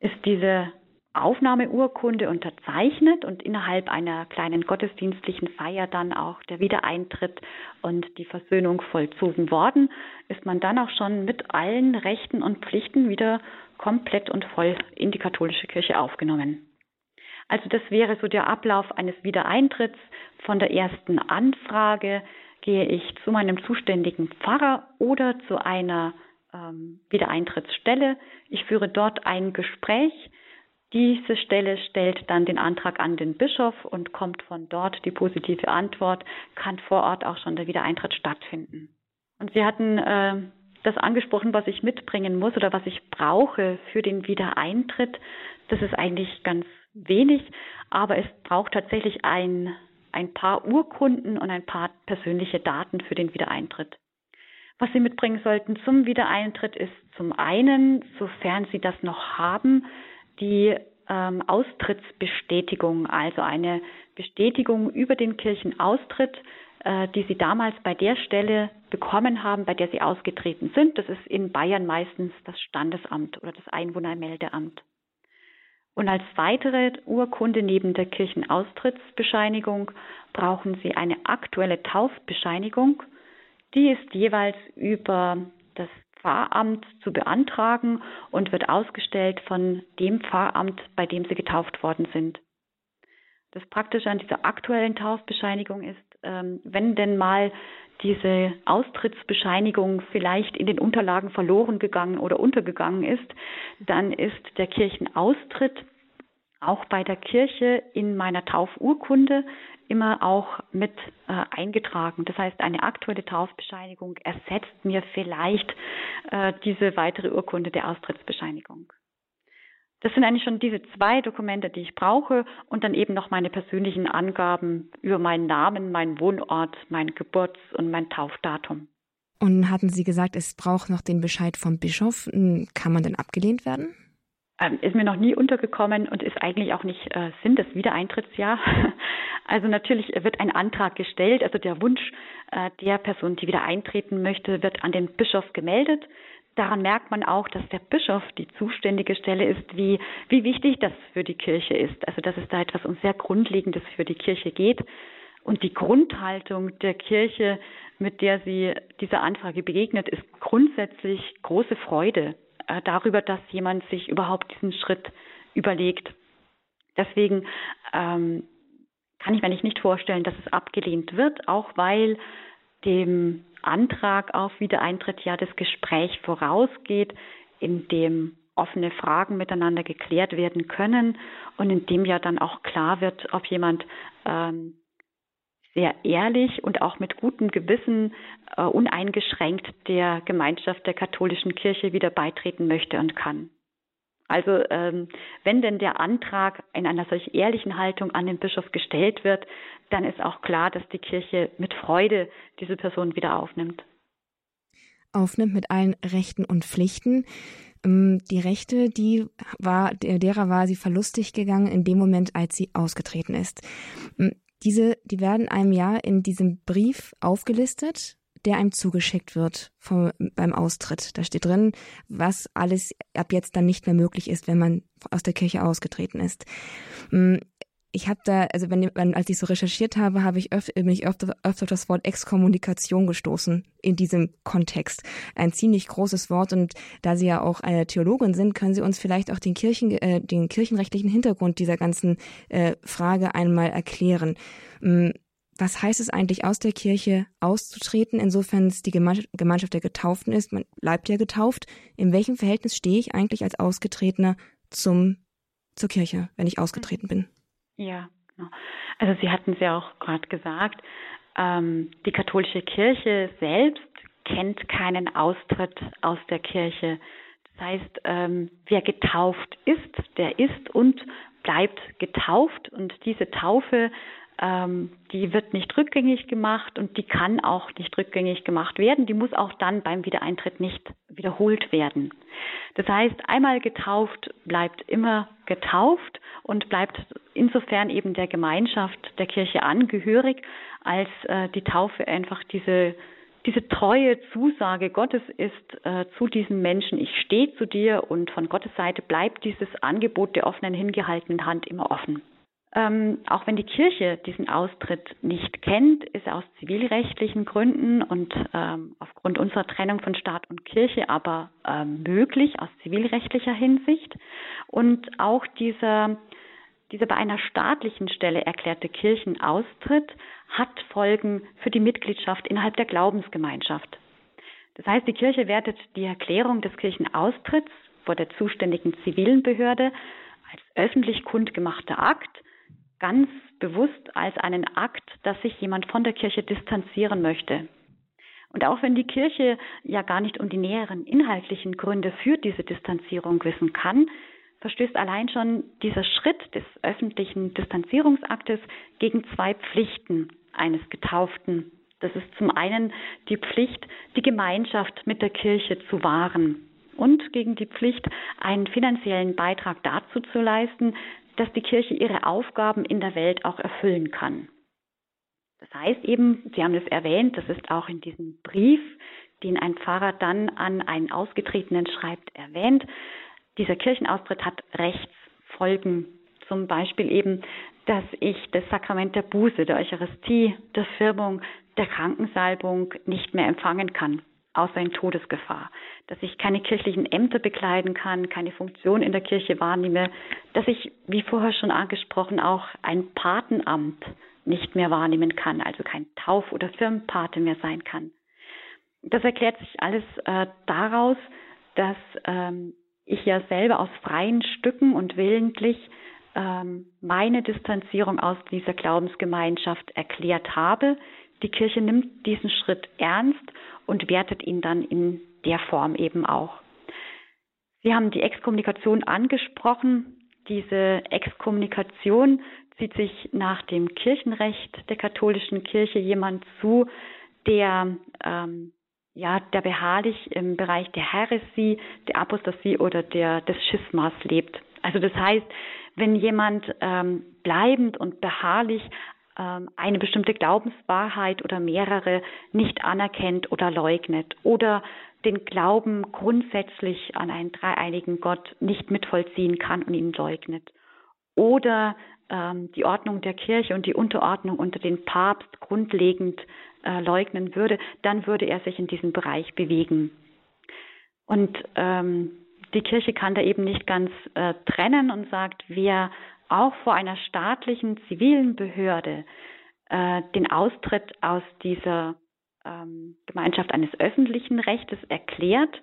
[SPEAKER 2] Ist diese Aufnahmeurkunde unterzeichnet und innerhalb einer kleinen gottesdienstlichen Feier dann auch der Wiedereintritt und die Versöhnung vollzogen worden, ist man dann auch schon mit allen Rechten und Pflichten wieder komplett und voll in die katholische Kirche aufgenommen. Also das wäre so der Ablauf eines Wiedereintritts. Von der ersten Anfrage gehe ich zu meinem zuständigen Pfarrer oder zu einer ähm, Wiedereintrittsstelle. Ich führe dort ein Gespräch. Diese Stelle stellt dann den Antrag an den Bischof und kommt von dort die positive Antwort, kann vor Ort auch schon der Wiedereintritt stattfinden. Und Sie hatten äh, das angesprochen, was ich mitbringen muss oder was ich brauche für den Wiedereintritt. Das ist eigentlich ganz wenig, aber es braucht tatsächlich ein ein paar Urkunden und ein paar persönliche Daten für den Wiedereintritt. Was Sie mitbringen sollten zum Wiedereintritt ist zum einen, sofern Sie das noch haben, die ähm, Austrittsbestätigung, also eine Bestätigung über den Kirchenaustritt, äh, die Sie damals bei der Stelle bekommen haben, bei der Sie ausgetreten sind. Das ist in Bayern meistens das Standesamt oder das Einwohnermeldeamt. Und als weitere Urkunde neben der Kirchenaustrittsbescheinigung brauchen Sie eine aktuelle Taufbescheinigung. Die ist jeweils über das Pfarramt zu beantragen und wird ausgestellt von dem Pfarramt, bei dem Sie getauft worden sind. Das Praktische an dieser aktuellen Taufbescheinigung ist, ähm, wenn denn mal diese Austrittsbescheinigung vielleicht in den Unterlagen verloren gegangen oder untergegangen ist, dann ist der Kirchenaustritt auch bei der Kirche in meiner Taufurkunde immer auch mit äh, eingetragen. Das heißt, eine aktuelle Taufbescheinigung ersetzt mir vielleicht äh, diese weitere Urkunde der Austrittsbescheinigung. Das sind eigentlich schon diese zwei Dokumente, die ich brauche und dann eben noch meine persönlichen Angaben über meinen Namen, meinen Wohnort, mein Geburts- und mein Taufdatum.
[SPEAKER 1] Und hatten Sie gesagt, es braucht noch den Bescheid vom Bischof. Hm, kann man denn abgelehnt werden?
[SPEAKER 2] Ähm, ist mir noch nie untergekommen und ist eigentlich auch nicht äh, Sinn des Wiedereintrittsjahr. <laughs> Also natürlich wird ein Antrag gestellt, also der Wunsch äh, der Person, die wieder eintreten möchte, wird an den Bischof gemeldet. Daran merkt man auch, dass der Bischof die zuständige Stelle ist, wie, wie wichtig das für die Kirche ist. Also dass es da etwas um sehr Grundlegendes für die Kirche geht. Und die Grundhaltung der Kirche, mit der sie dieser Anfrage begegnet, ist grundsätzlich große Freude äh, darüber, dass jemand sich überhaupt diesen Schritt überlegt. Deswegen ähm, kann ich mir nicht vorstellen, dass es abgelehnt wird, auch weil dem Antrag auf Wiedereintritt ja das Gespräch vorausgeht, in dem offene Fragen miteinander geklärt werden können und in dem ja dann auch klar wird, ob jemand ähm, sehr ehrlich und auch mit gutem Gewissen äh, uneingeschränkt der Gemeinschaft der katholischen Kirche wieder beitreten möchte und kann. Also ähm, wenn denn der Antrag in einer solch ehrlichen Haltung an den Bischof gestellt wird, dann ist auch klar, dass die Kirche mit Freude diese Person wieder aufnimmt.
[SPEAKER 1] Aufnimmt mit allen Rechten und Pflichten. Ähm, die Rechte, die war, derer war sie verlustig gegangen in dem Moment, als sie ausgetreten ist. Diese, die werden einem ja in diesem Brief aufgelistet der einem zugeschickt wird vom, beim Austritt. Da steht drin, was alles ab jetzt dann nicht mehr möglich ist, wenn man aus der Kirche ausgetreten ist. Ich habe da, also wenn, wenn, als ich so recherchiert habe, habe ich öfter, bin ich öfter, öfter auf das Wort Exkommunikation gestoßen in diesem Kontext. Ein ziemlich großes Wort und da Sie ja auch eine Theologin sind, können Sie uns vielleicht auch den, Kirchen, äh, den kirchenrechtlichen Hintergrund dieser ganzen äh, Frage einmal erklären. Mm, was heißt es eigentlich, aus der Kirche auszutreten, insofern es die Gemeinschaft der Getauften ist? Man bleibt ja getauft. In welchem Verhältnis stehe ich eigentlich als Ausgetretener zum, zur Kirche, wenn ich ausgetreten bin?
[SPEAKER 2] Ja, genau. Also Sie hatten es ja auch gerade gesagt, ähm, die katholische Kirche selbst kennt keinen Austritt aus der Kirche. Das heißt, ähm, wer getauft ist, der ist und bleibt getauft und diese Taufe die wird nicht rückgängig gemacht und die kann auch nicht rückgängig gemacht werden. Die muss auch dann beim Wiedereintritt nicht wiederholt werden. Das heißt, einmal getauft bleibt immer getauft und bleibt insofern eben der Gemeinschaft der Kirche angehörig, als äh, die Taufe einfach diese diese treue Zusage Gottes ist äh, zu diesem Menschen, ich stehe zu dir und von Gottes Seite bleibt dieses Angebot der offenen, hingehaltenen Hand immer offen. Ähm, auch wenn die Kirche diesen Austritt nicht kennt, ist er aus zivilrechtlichen Gründen und ähm, aufgrund unserer Trennung von Staat und Kirche aber ähm, möglich aus zivilrechtlicher Hinsicht. Und auch dieser, dieser bei einer staatlichen Stelle erklärte Kirchenaustritt hat Folgen für die Mitgliedschaft innerhalb der Glaubensgemeinschaft. Das heißt, die Kirche wertet die Erklärung des Kirchenaustritts vor der zuständigen zivilen Behörde als öffentlich kundgemachter Akt ganz bewusst als einen Akt, dass sich jemand von der Kirche distanzieren möchte. Und auch wenn die Kirche ja gar nicht um die näheren inhaltlichen Gründe für diese Distanzierung wissen kann, verstößt allein schon dieser Schritt des öffentlichen Distanzierungsaktes gegen zwei Pflichten eines Getauften. Das ist zum einen die Pflicht, die Gemeinschaft mit der Kirche zu wahren und gegen die Pflicht, einen finanziellen Beitrag dazu zu leisten, dass die Kirche ihre Aufgaben in der Welt auch erfüllen kann. Das heißt eben, Sie haben es erwähnt, das ist auch in diesem Brief, den ein Pfarrer dann an einen Ausgetretenen schreibt, erwähnt. Dieser Kirchenaustritt hat Rechtsfolgen. Zum Beispiel eben, dass ich das Sakrament der Buße, der Eucharistie, der Firmung, der Krankensalbung nicht mehr empfangen kann, außer in Todesgefahr. Dass ich keine kirchlichen Ämter bekleiden kann, keine Funktion in der Kirche wahrnehme, dass ich, wie vorher schon angesprochen, auch ein Patenamt nicht mehr wahrnehmen kann, also kein Tauf- oder Firmenpate mehr sein kann. Das erklärt sich alles äh, daraus, dass ähm, ich ja selber aus freien Stücken und willentlich ähm, meine Distanzierung aus dieser Glaubensgemeinschaft erklärt habe. Die Kirche nimmt diesen Schritt ernst und wertet ihn dann in der Form eben auch. Sie haben die Exkommunikation angesprochen. Diese Exkommunikation zieht sich nach dem Kirchenrecht der katholischen Kirche jemand zu, der ähm, ja, der beharrlich im Bereich der Heresie, der Apostasie oder der, des Schismas lebt. Also das heißt, wenn jemand ähm, bleibend und beharrlich eine bestimmte Glaubenswahrheit oder mehrere nicht anerkennt oder leugnet oder den Glauben grundsätzlich an einen dreieinigen Gott nicht mitvollziehen kann und ihn leugnet oder ähm, die Ordnung der Kirche und die Unterordnung unter den Papst grundlegend äh, leugnen würde, dann würde er sich in diesem Bereich bewegen. Und ähm, die Kirche kann da eben nicht ganz äh, trennen und sagt, wer auch vor einer staatlichen zivilen Behörde äh, den Austritt aus dieser ähm, Gemeinschaft eines öffentlichen Rechtes erklärt,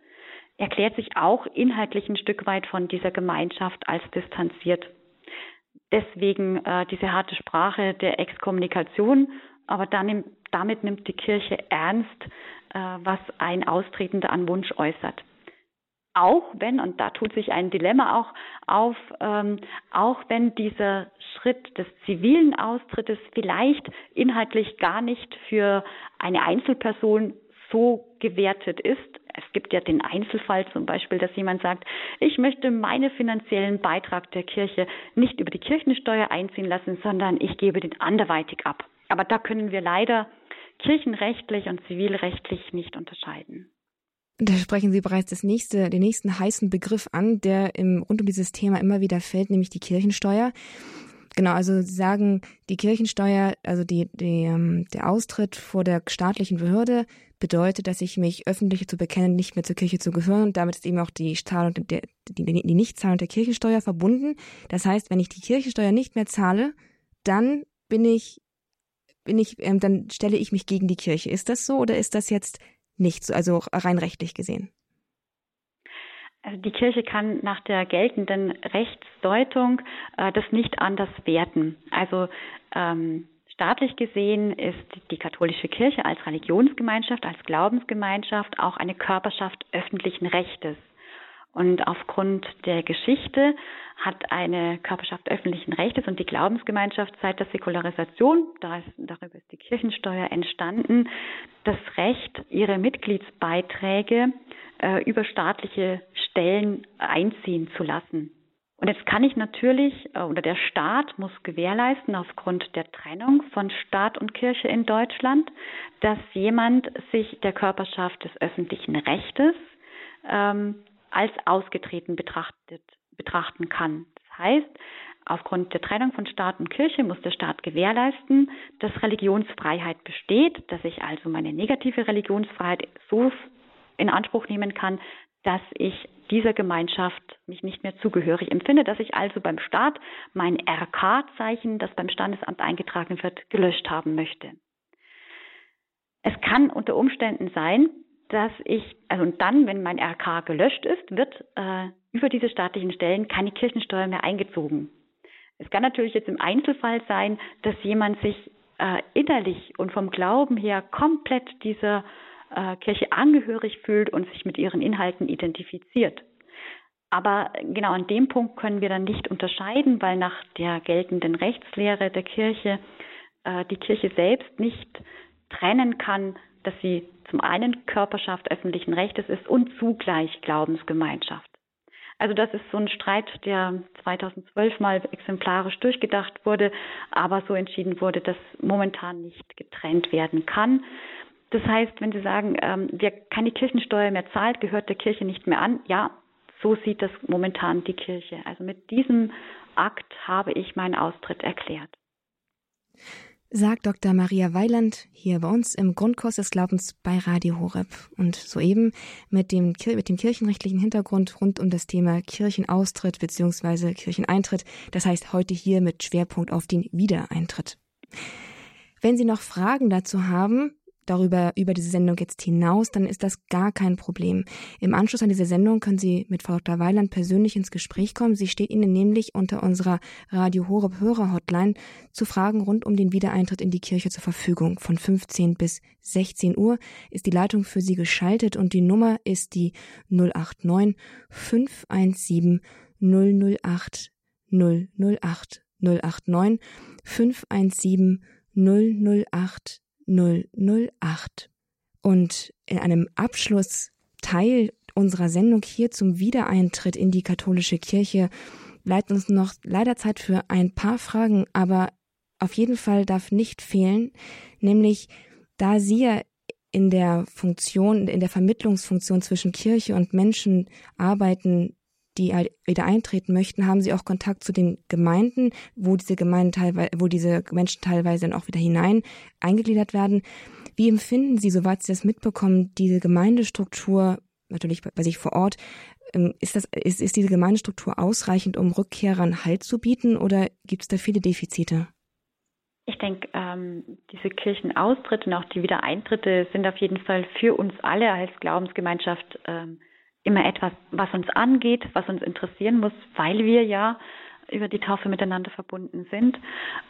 [SPEAKER 2] erklärt sich auch inhaltlich ein Stück weit von dieser Gemeinschaft als distanziert. Deswegen äh, diese harte Sprache der Exkommunikation, aber dann, damit nimmt die Kirche ernst, äh, was ein Austretender an Wunsch äußert. Auch wenn, und da tut sich ein Dilemma auch auf, ähm, auch wenn dieser Schritt des zivilen Austrittes vielleicht inhaltlich gar nicht für eine Einzelperson so gewertet ist. Es gibt ja den Einzelfall zum Beispiel, dass jemand sagt, ich möchte meinen finanziellen Beitrag der Kirche nicht über die Kirchensteuer einziehen lassen, sondern ich gebe den anderweitig ab. Aber da können wir leider kirchenrechtlich und zivilrechtlich nicht unterscheiden.
[SPEAKER 1] Da sprechen Sie bereits das nächste, den nächsten heißen Begriff an, der im, rund um dieses Thema immer wieder fällt, nämlich die Kirchensteuer. Genau, also Sie sagen, die Kirchensteuer, also die, die, ähm, der Austritt vor der staatlichen Behörde bedeutet, dass ich mich öffentlich zu bekennen, nicht mehr zur Kirche zu gehören. Und damit ist eben auch die Zahlung der, die, die Nichtzahlung der Kirchensteuer verbunden. Das heißt, wenn ich die Kirchensteuer nicht mehr zahle, dann bin ich, bin ich, ähm, dann stelle ich mich gegen die Kirche. Ist das so oder ist das jetzt nicht so, also rein rechtlich gesehen?
[SPEAKER 2] Also die Kirche kann nach der geltenden Rechtsdeutung äh, das nicht anders werten. Also ähm, staatlich gesehen ist die katholische Kirche als Religionsgemeinschaft, als Glaubensgemeinschaft auch eine Körperschaft öffentlichen Rechtes. Und aufgrund der Geschichte hat eine Körperschaft öffentlichen Rechtes und die Glaubensgemeinschaft seit der Säkularisation, darüber ist die Kirchensteuer entstanden, das Recht, ihre Mitgliedsbeiträge äh, über staatliche Stellen einziehen zu lassen. Und jetzt kann ich natürlich, äh, oder der Staat muss gewährleisten, aufgrund der Trennung von Staat und Kirche in Deutschland, dass jemand sich der Körperschaft des öffentlichen Rechtes ähm, als ausgetreten betrachtet, betrachten kann. Das heißt, aufgrund der Trennung von Staat und Kirche muss der Staat gewährleisten, dass Religionsfreiheit besteht, dass ich also meine negative Religionsfreiheit so in Anspruch nehmen kann, dass ich dieser Gemeinschaft mich nicht mehr zugehörig empfinde, dass ich also beim Staat mein RK-Zeichen, das beim Standesamt eingetragen wird, gelöscht haben möchte. Es kann unter Umständen sein, dass ich, also und dann, wenn mein RK gelöscht ist, wird äh, über diese staatlichen Stellen keine Kirchensteuer mehr eingezogen. Es kann natürlich jetzt im Einzelfall sein, dass jemand sich äh, innerlich und vom Glauben her komplett dieser äh, Kirche angehörig fühlt und sich mit ihren Inhalten identifiziert. Aber genau an dem Punkt können wir dann nicht unterscheiden, weil nach der geltenden Rechtslehre der Kirche äh, die Kirche selbst nicht trennen kann, dass sie zum einen Körperschaft öffentlichen Rechtes ist und zugleich Glaubensgemeinschaft. Also das ist so ein Streit, der 2012 mal exemplarisch durchgedacht wurde, aber so entschieden wurde, dass momentan nicht getrennt werden kann. Das heißt, wenn Sie sagen, ähm, wer keine Kirchensteuer mehr zahlt, gehört der Kirche nicht mehr an, ja, so sieht das momentan die Kirche. Also mit diesem Akt habe ich meinen Austritt erklärt
[SPEAKER 1] sagt Dr. Maria Weiland hier bei uns im Grundkurs des Glaubens bei Radio Horeb. Und soeben mit dem, mit dem kirchenrechtlichen Hintergrund rund um das Thema Kirchenaustritt bzw. Kircheneintritt. Das heißt heute hier mit Schwerpunkt auf den Wiedereintritt. Wenn Sie noch Fragen dazu haben, darüber, über diese Sendung jetzt hinaus, dann ist das gar kein Problem. Im Anschluss an diese Sendung können Sie mit Frau Dr. Weiland persönlich ins Gespräch kommen. Sie steht Ihnen nämlich unter unserer Radio Horeb Hörer Hotline zu Fragen rund um den Wiedereintritt in die Kirche zur Verfügung. Von 15 bis 16 Uhr ist die Leitung für Sie geschaltet und die Nummer ist die 089 517 008 008 089 517 008 008. Und in einem Abschlussteil unserer Sendung hier zum Wiedereintritt in die katholische Kirche bleibt uns noch leider Zeit für ein paar Fragen, aber auf jeden Fall darf nicht fehlen, nämlich da Sie ja in der Funktion, in der Vermittlungsfunktion zwischen Kirche und Menschen arbeiten, die halt wieder eintreten möchten, haben sie auch Kontakt zu den Gemeinden, wo diese Gemeinden teilweise, wo diese Menschen teilweise dann auch wieder hinein eingegliedert werden. Wie empfinden Sie, soweit Sie das mitbekommen, diese Gemeindestruktur, natürlich bei sich vor Ort, ähm, ist, das, ist, ist diese Gemeindestruktur ausreichend, um Rückkehrern Halt zu bieten oder gibt es da viele Defizite?
[SPEAKER 2] Ich denke, ähm, diese Kirchenaustritte und auch die Wiedereintritte sind auf jeden Fall für uns alle als Glaubensgemeinschaft ähm, immer etwas, was uns angeht, was uns interessieren muss, weil wir ja über die Taufe miteinander verbunden sind.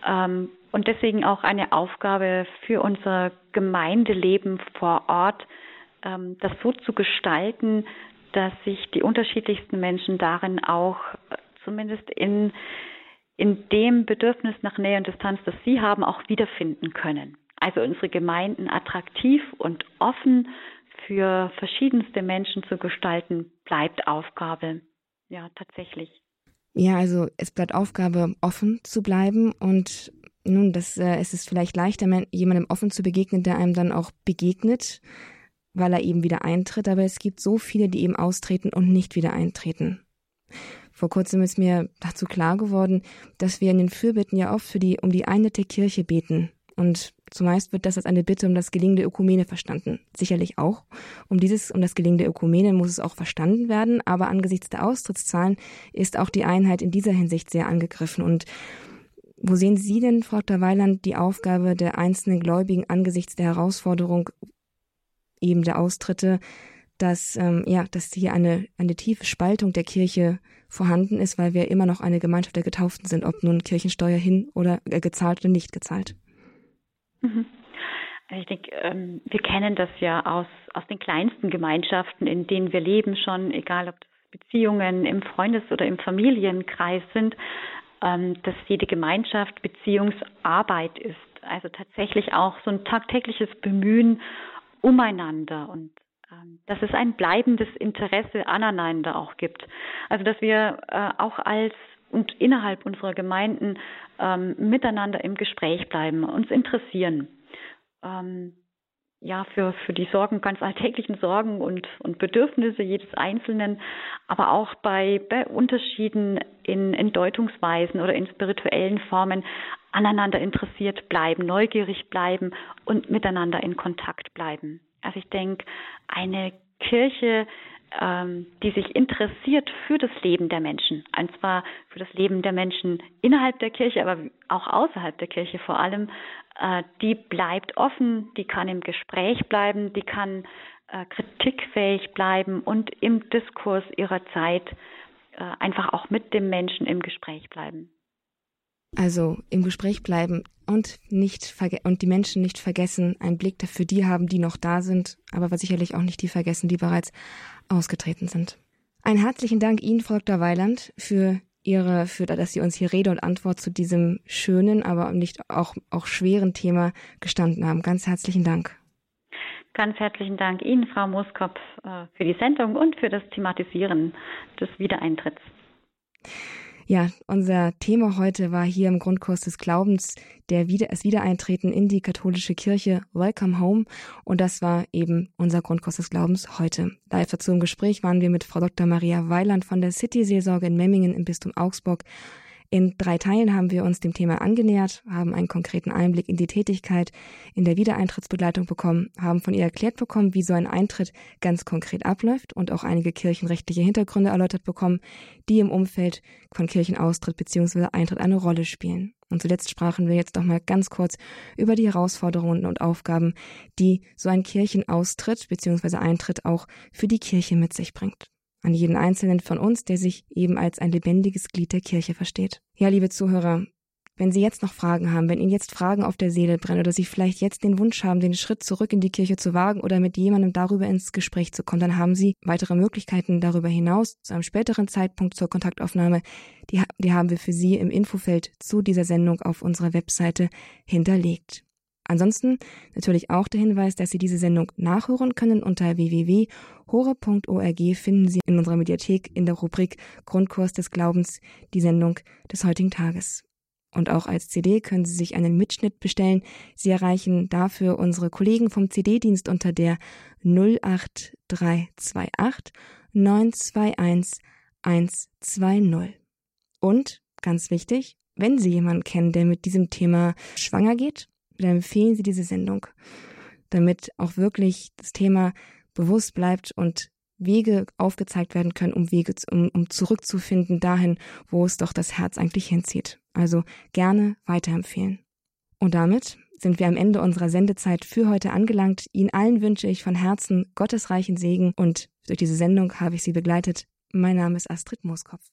[SPEAKER 2] Ähm, und deswegen auch eine Aufgabe für unser Gemeindeleben vor Ort, ähm, das so zu gestalten, dass sich die unterschiedlichsten Menschen darin auch äh, zumindest in, in dem Bedürfnis nach Nähe und Distanz, das sie haben, auch wiederfinden können. Also unsere Gemeinden attraktiv und offen für verschiedenste Menschen zu gestalten, bleibt Aufgabe. Ja, tatsächlich.
[SPEAKER 1] Ja, also es bleibt Aufgabe, offen zu bleiben und nun, das, äh, es ist vielleicht leichter, jemandem offen zu begegnen, der einem dann auch begegnet, weil er eben wieder eintritt, aber es gibt so viele, die eben austreten und nicht wieder eintreten. Vor kurzem ist mir dazu klar geworden, dass wir in den Fürbitten ja oft für die, um die Einheit Kirche beten. Und zumeist wird das als eine Bitte um das Gelingen der Ökumene verstanden. Sicherlich auch. Um dieses, um das Gelingen der Ökumene muss es auch verstanden werden, aber angesichts der Austrittszahlen ist auch die Einheit in dieser Hinsicht sehr angegriffen. Und wo sehen Sie denn, Frau Dr. Weiland, die Aufgabe der einzelnen Gläubigen angesichts der Herausforderung eben der Austritte, dass, ähm, ja, dass hier eine, eine tiefe Spaltung der Kirche vorhanden ist, weil wir immer noch eine Gemeinschaft der Getauften sind, ob nun Kirchensteuer hin oder äh, gezahlt oder nicht gezahlt?
[SPEAKER 2] Mhm. Also ich denke, ähm, wir kennen das ja aus, aus den kleinsten Gemeinschaften, in denen wir leben schon, egal ob das Beziehungen im Freundes- oder im Familienkreis sind, ähm, dass jede Gemeinschaft Beziehungsarbeit ist. Also tatsächlich auch so ein tagtägliches Bemühen umeinander und ähm, dass es ein bleibendes Interesse aneinander auch gibt. Also dass wir äh, auch als und innerhalb unserer Gemeinden ähm, miteinander im Gespräch bleiben, uns interessieren. Ähm, ja, für, für die Sorgen, ganz alltäglichen Sorgen und, und Bedürfnisse jedes Einzelnen, aber auch bei, bei Unterschieden in, in Deutungsweisen oder in spirituellen Formen aneinander interessiert bleiben, neugierig bleiben und miteinander in Kontakt bleiben. Also ich denke, eine Kirche ähm, die sich interessiert für das Leben der Menschen. Und zwar für das Leben der Menschen innerhalb der Kirche, aber auch außerhalb der Kirche vor allem. Äh, die bleibt offen, die kann im Gespräch bleiben, die kann äh, kritikfähig bleiben und im Diskurs ihrer Zeit äh, einfach auch mit dem Menschen im Gespräch bleiben.
[SPEAKER 1] Also im Gespräch bleiben und nicht und die Menschen nicht vergessen, einen Blick dafür die haben, die noch da sind, aber sicherlich auch nicht die vergessen, die bereits ausgetreten sind. Einen herzlichen Dank Ihnen, Frau Dr. Weiland, für Ihre, für, dass Sie uns hier Rede und Antwort zu diesem schönen, aber nicht auch, auch schweren Thema gestanden haben. Ganz herzlichen Dank.
[SPEAKER 2] Ganz herzlichen Dank Ihnen, Frau Moskop, äh, für die Sendung und für das Thematisieren des Wiedereintritts.
[SPEAKER 1] Ja, unser Thema heute war hier im Grundkurs des Glaubens der Wieder das Wiedereintreten in die katholische Kirche. Welcome Home. Und das war eben unser Grundkurs des Glaubens heute. Live dazu im Gespräch waren wir mit Frau Dr. Maria Weiland von der City-Seelsorge in Memmingen im Bistum Augsburg. In drei Teilen haben wir uns dem Thema angenähert, haben einen konkreten Einblick in die Tätigkeit in der Wiedereintrittsbegleitung bekommen, haben von ihr erklärt bekommen, wie so ein Eintritt ganz konkret abläuft und auch einige kirchenrechtliche Hintergründe erläutert bekommen, die im Umfeld von Kirchenaustritt bzw. Eintritt eine Rolle spielen. Und zuletzt sprachen wir jetzt noch mal ganz kurz über die Herausforderungen und Aufgaben, die so ein Kirchenaustritt bzw. Eintritt auch für die Kirche mit sich bringt an jeden Einzelnen von uns, der sich eben als ein lebendiges Glied der Kirche versteht. Ja, liebe Zuhörer, wenn Sie jetzt noch Fragen haben, wenn Ihnen jetzt Fragen auf der Seele brennen oder Sie vielleicht jetzt den Wunsch haben, den Schritt zurück in die Kirche zu wagen oder mit jemandem darüber ins Gespräch zu kommen, dann haben Sie weitere Möglichkeiten darüber hinaus zu einem späteren Zeitpunkt zur Kontaktaufnahme. Die, die haben wir für Sie im Infofeld zu dieser Sendung auf unserer Webseite hinterlegt. Ansonsten natürlich auch der Hinweis, dass Sie diese Sendung nachhören können unter www.hore.org finden Sie in unserer Mediathek in der Rubrik Grundkurs des Glaubens die Sendung des heutigen Tages. Und auch als CD können Sie sich einen Mitschnitt bestellen. Sie erreichen dafür unsere Kollegen vom CD-Dienst unter der 08328 921 120. Und ganz wichtig, wenn Sie jemanden kennen, der mit diesem Thema schwanger geht dann empfehlen Sie diese Sendung, damit auch wirklich das Thema bewusst bleibt und Wege aufgezeigt werden können, um Wege, um, um zurückzufinden dahin, wo es doch das Herz eigentlich hinzieht. Also gerne weiterempfehlen. Und damit sind wir am Ende unserer Sendezeit für heute angelangt. Ihnen allen wünsche ich von Herzen Gottes reichen Segen und durch diese Sendung habe ich Sie begleitet. Mein Name ist Astrid Mooskopf.